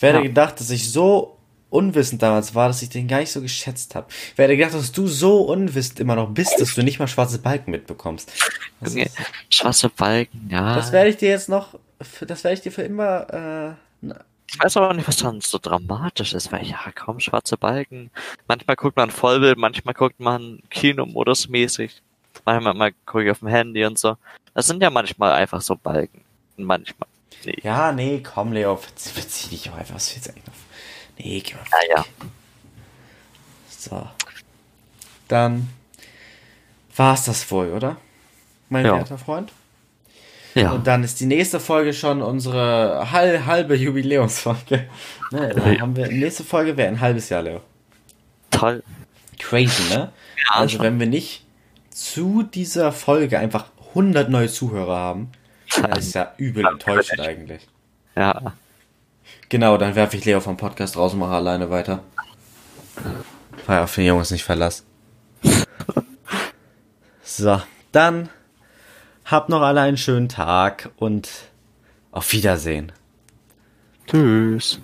A: Wer hätte
B: Ja.
A: gedacht, dass ich so unwissend damals war, dass ich den gar nicht so geschätzt habe. Wer hätte gedacht, dass du so unwissend immer noch bist, dass du nicht mal schwarze Balken mitbekommst. Ist,
B: Schwarze Balken, ja.
A: das werde ich dir jetzt noch, das werde ich dir für immer, äh,
B: Ich weiß aber auch nicht, was dann so dramatisch ist, weil ja, kaum schwarze Balken. Manchmal guckt man Vollbild, manchmal guckt man Kinomodus mäßig. Manchmal mal gucke ich auf dem Handy und so. Das sind ja manchmal einfach so Balken. Manchmal. Nee.
A: ja, nee, komm, Leo, verzieh, verzieh dich auch einfach, was du eigentlich noch? Nee, geh mal.
B: Ja, ja.
A: So. Dann war's das wohl, oder? Mein
B: Ja.
A: werter Freund.
B: Ja.
A: Und dann ist die nächste Folge schon unsere hal halbe Jubiläumsfolge. Ne, <laughs> da
B: Ja.
A: haben wir, nächste Folge wäre ein halbes Jahr, Leo.
B: Toll.
A: Crazy, ne?
B: Ja,
A: also
B: schon.
A: wenn wir nicht zu dieser Folge einfach 100 neue Zuhörer haben, dann ist ja übel enttäuschend eigentlich.
B: Ja.
A: Genau, dann werfe ich Leo vom Podcast raus und mache alleine weiter. Weil auf den Jungs nicht Verlass. <laughs> So, dann habt noch alle einen schönen Tag und auf Wiedersehen.
B: Tschüss.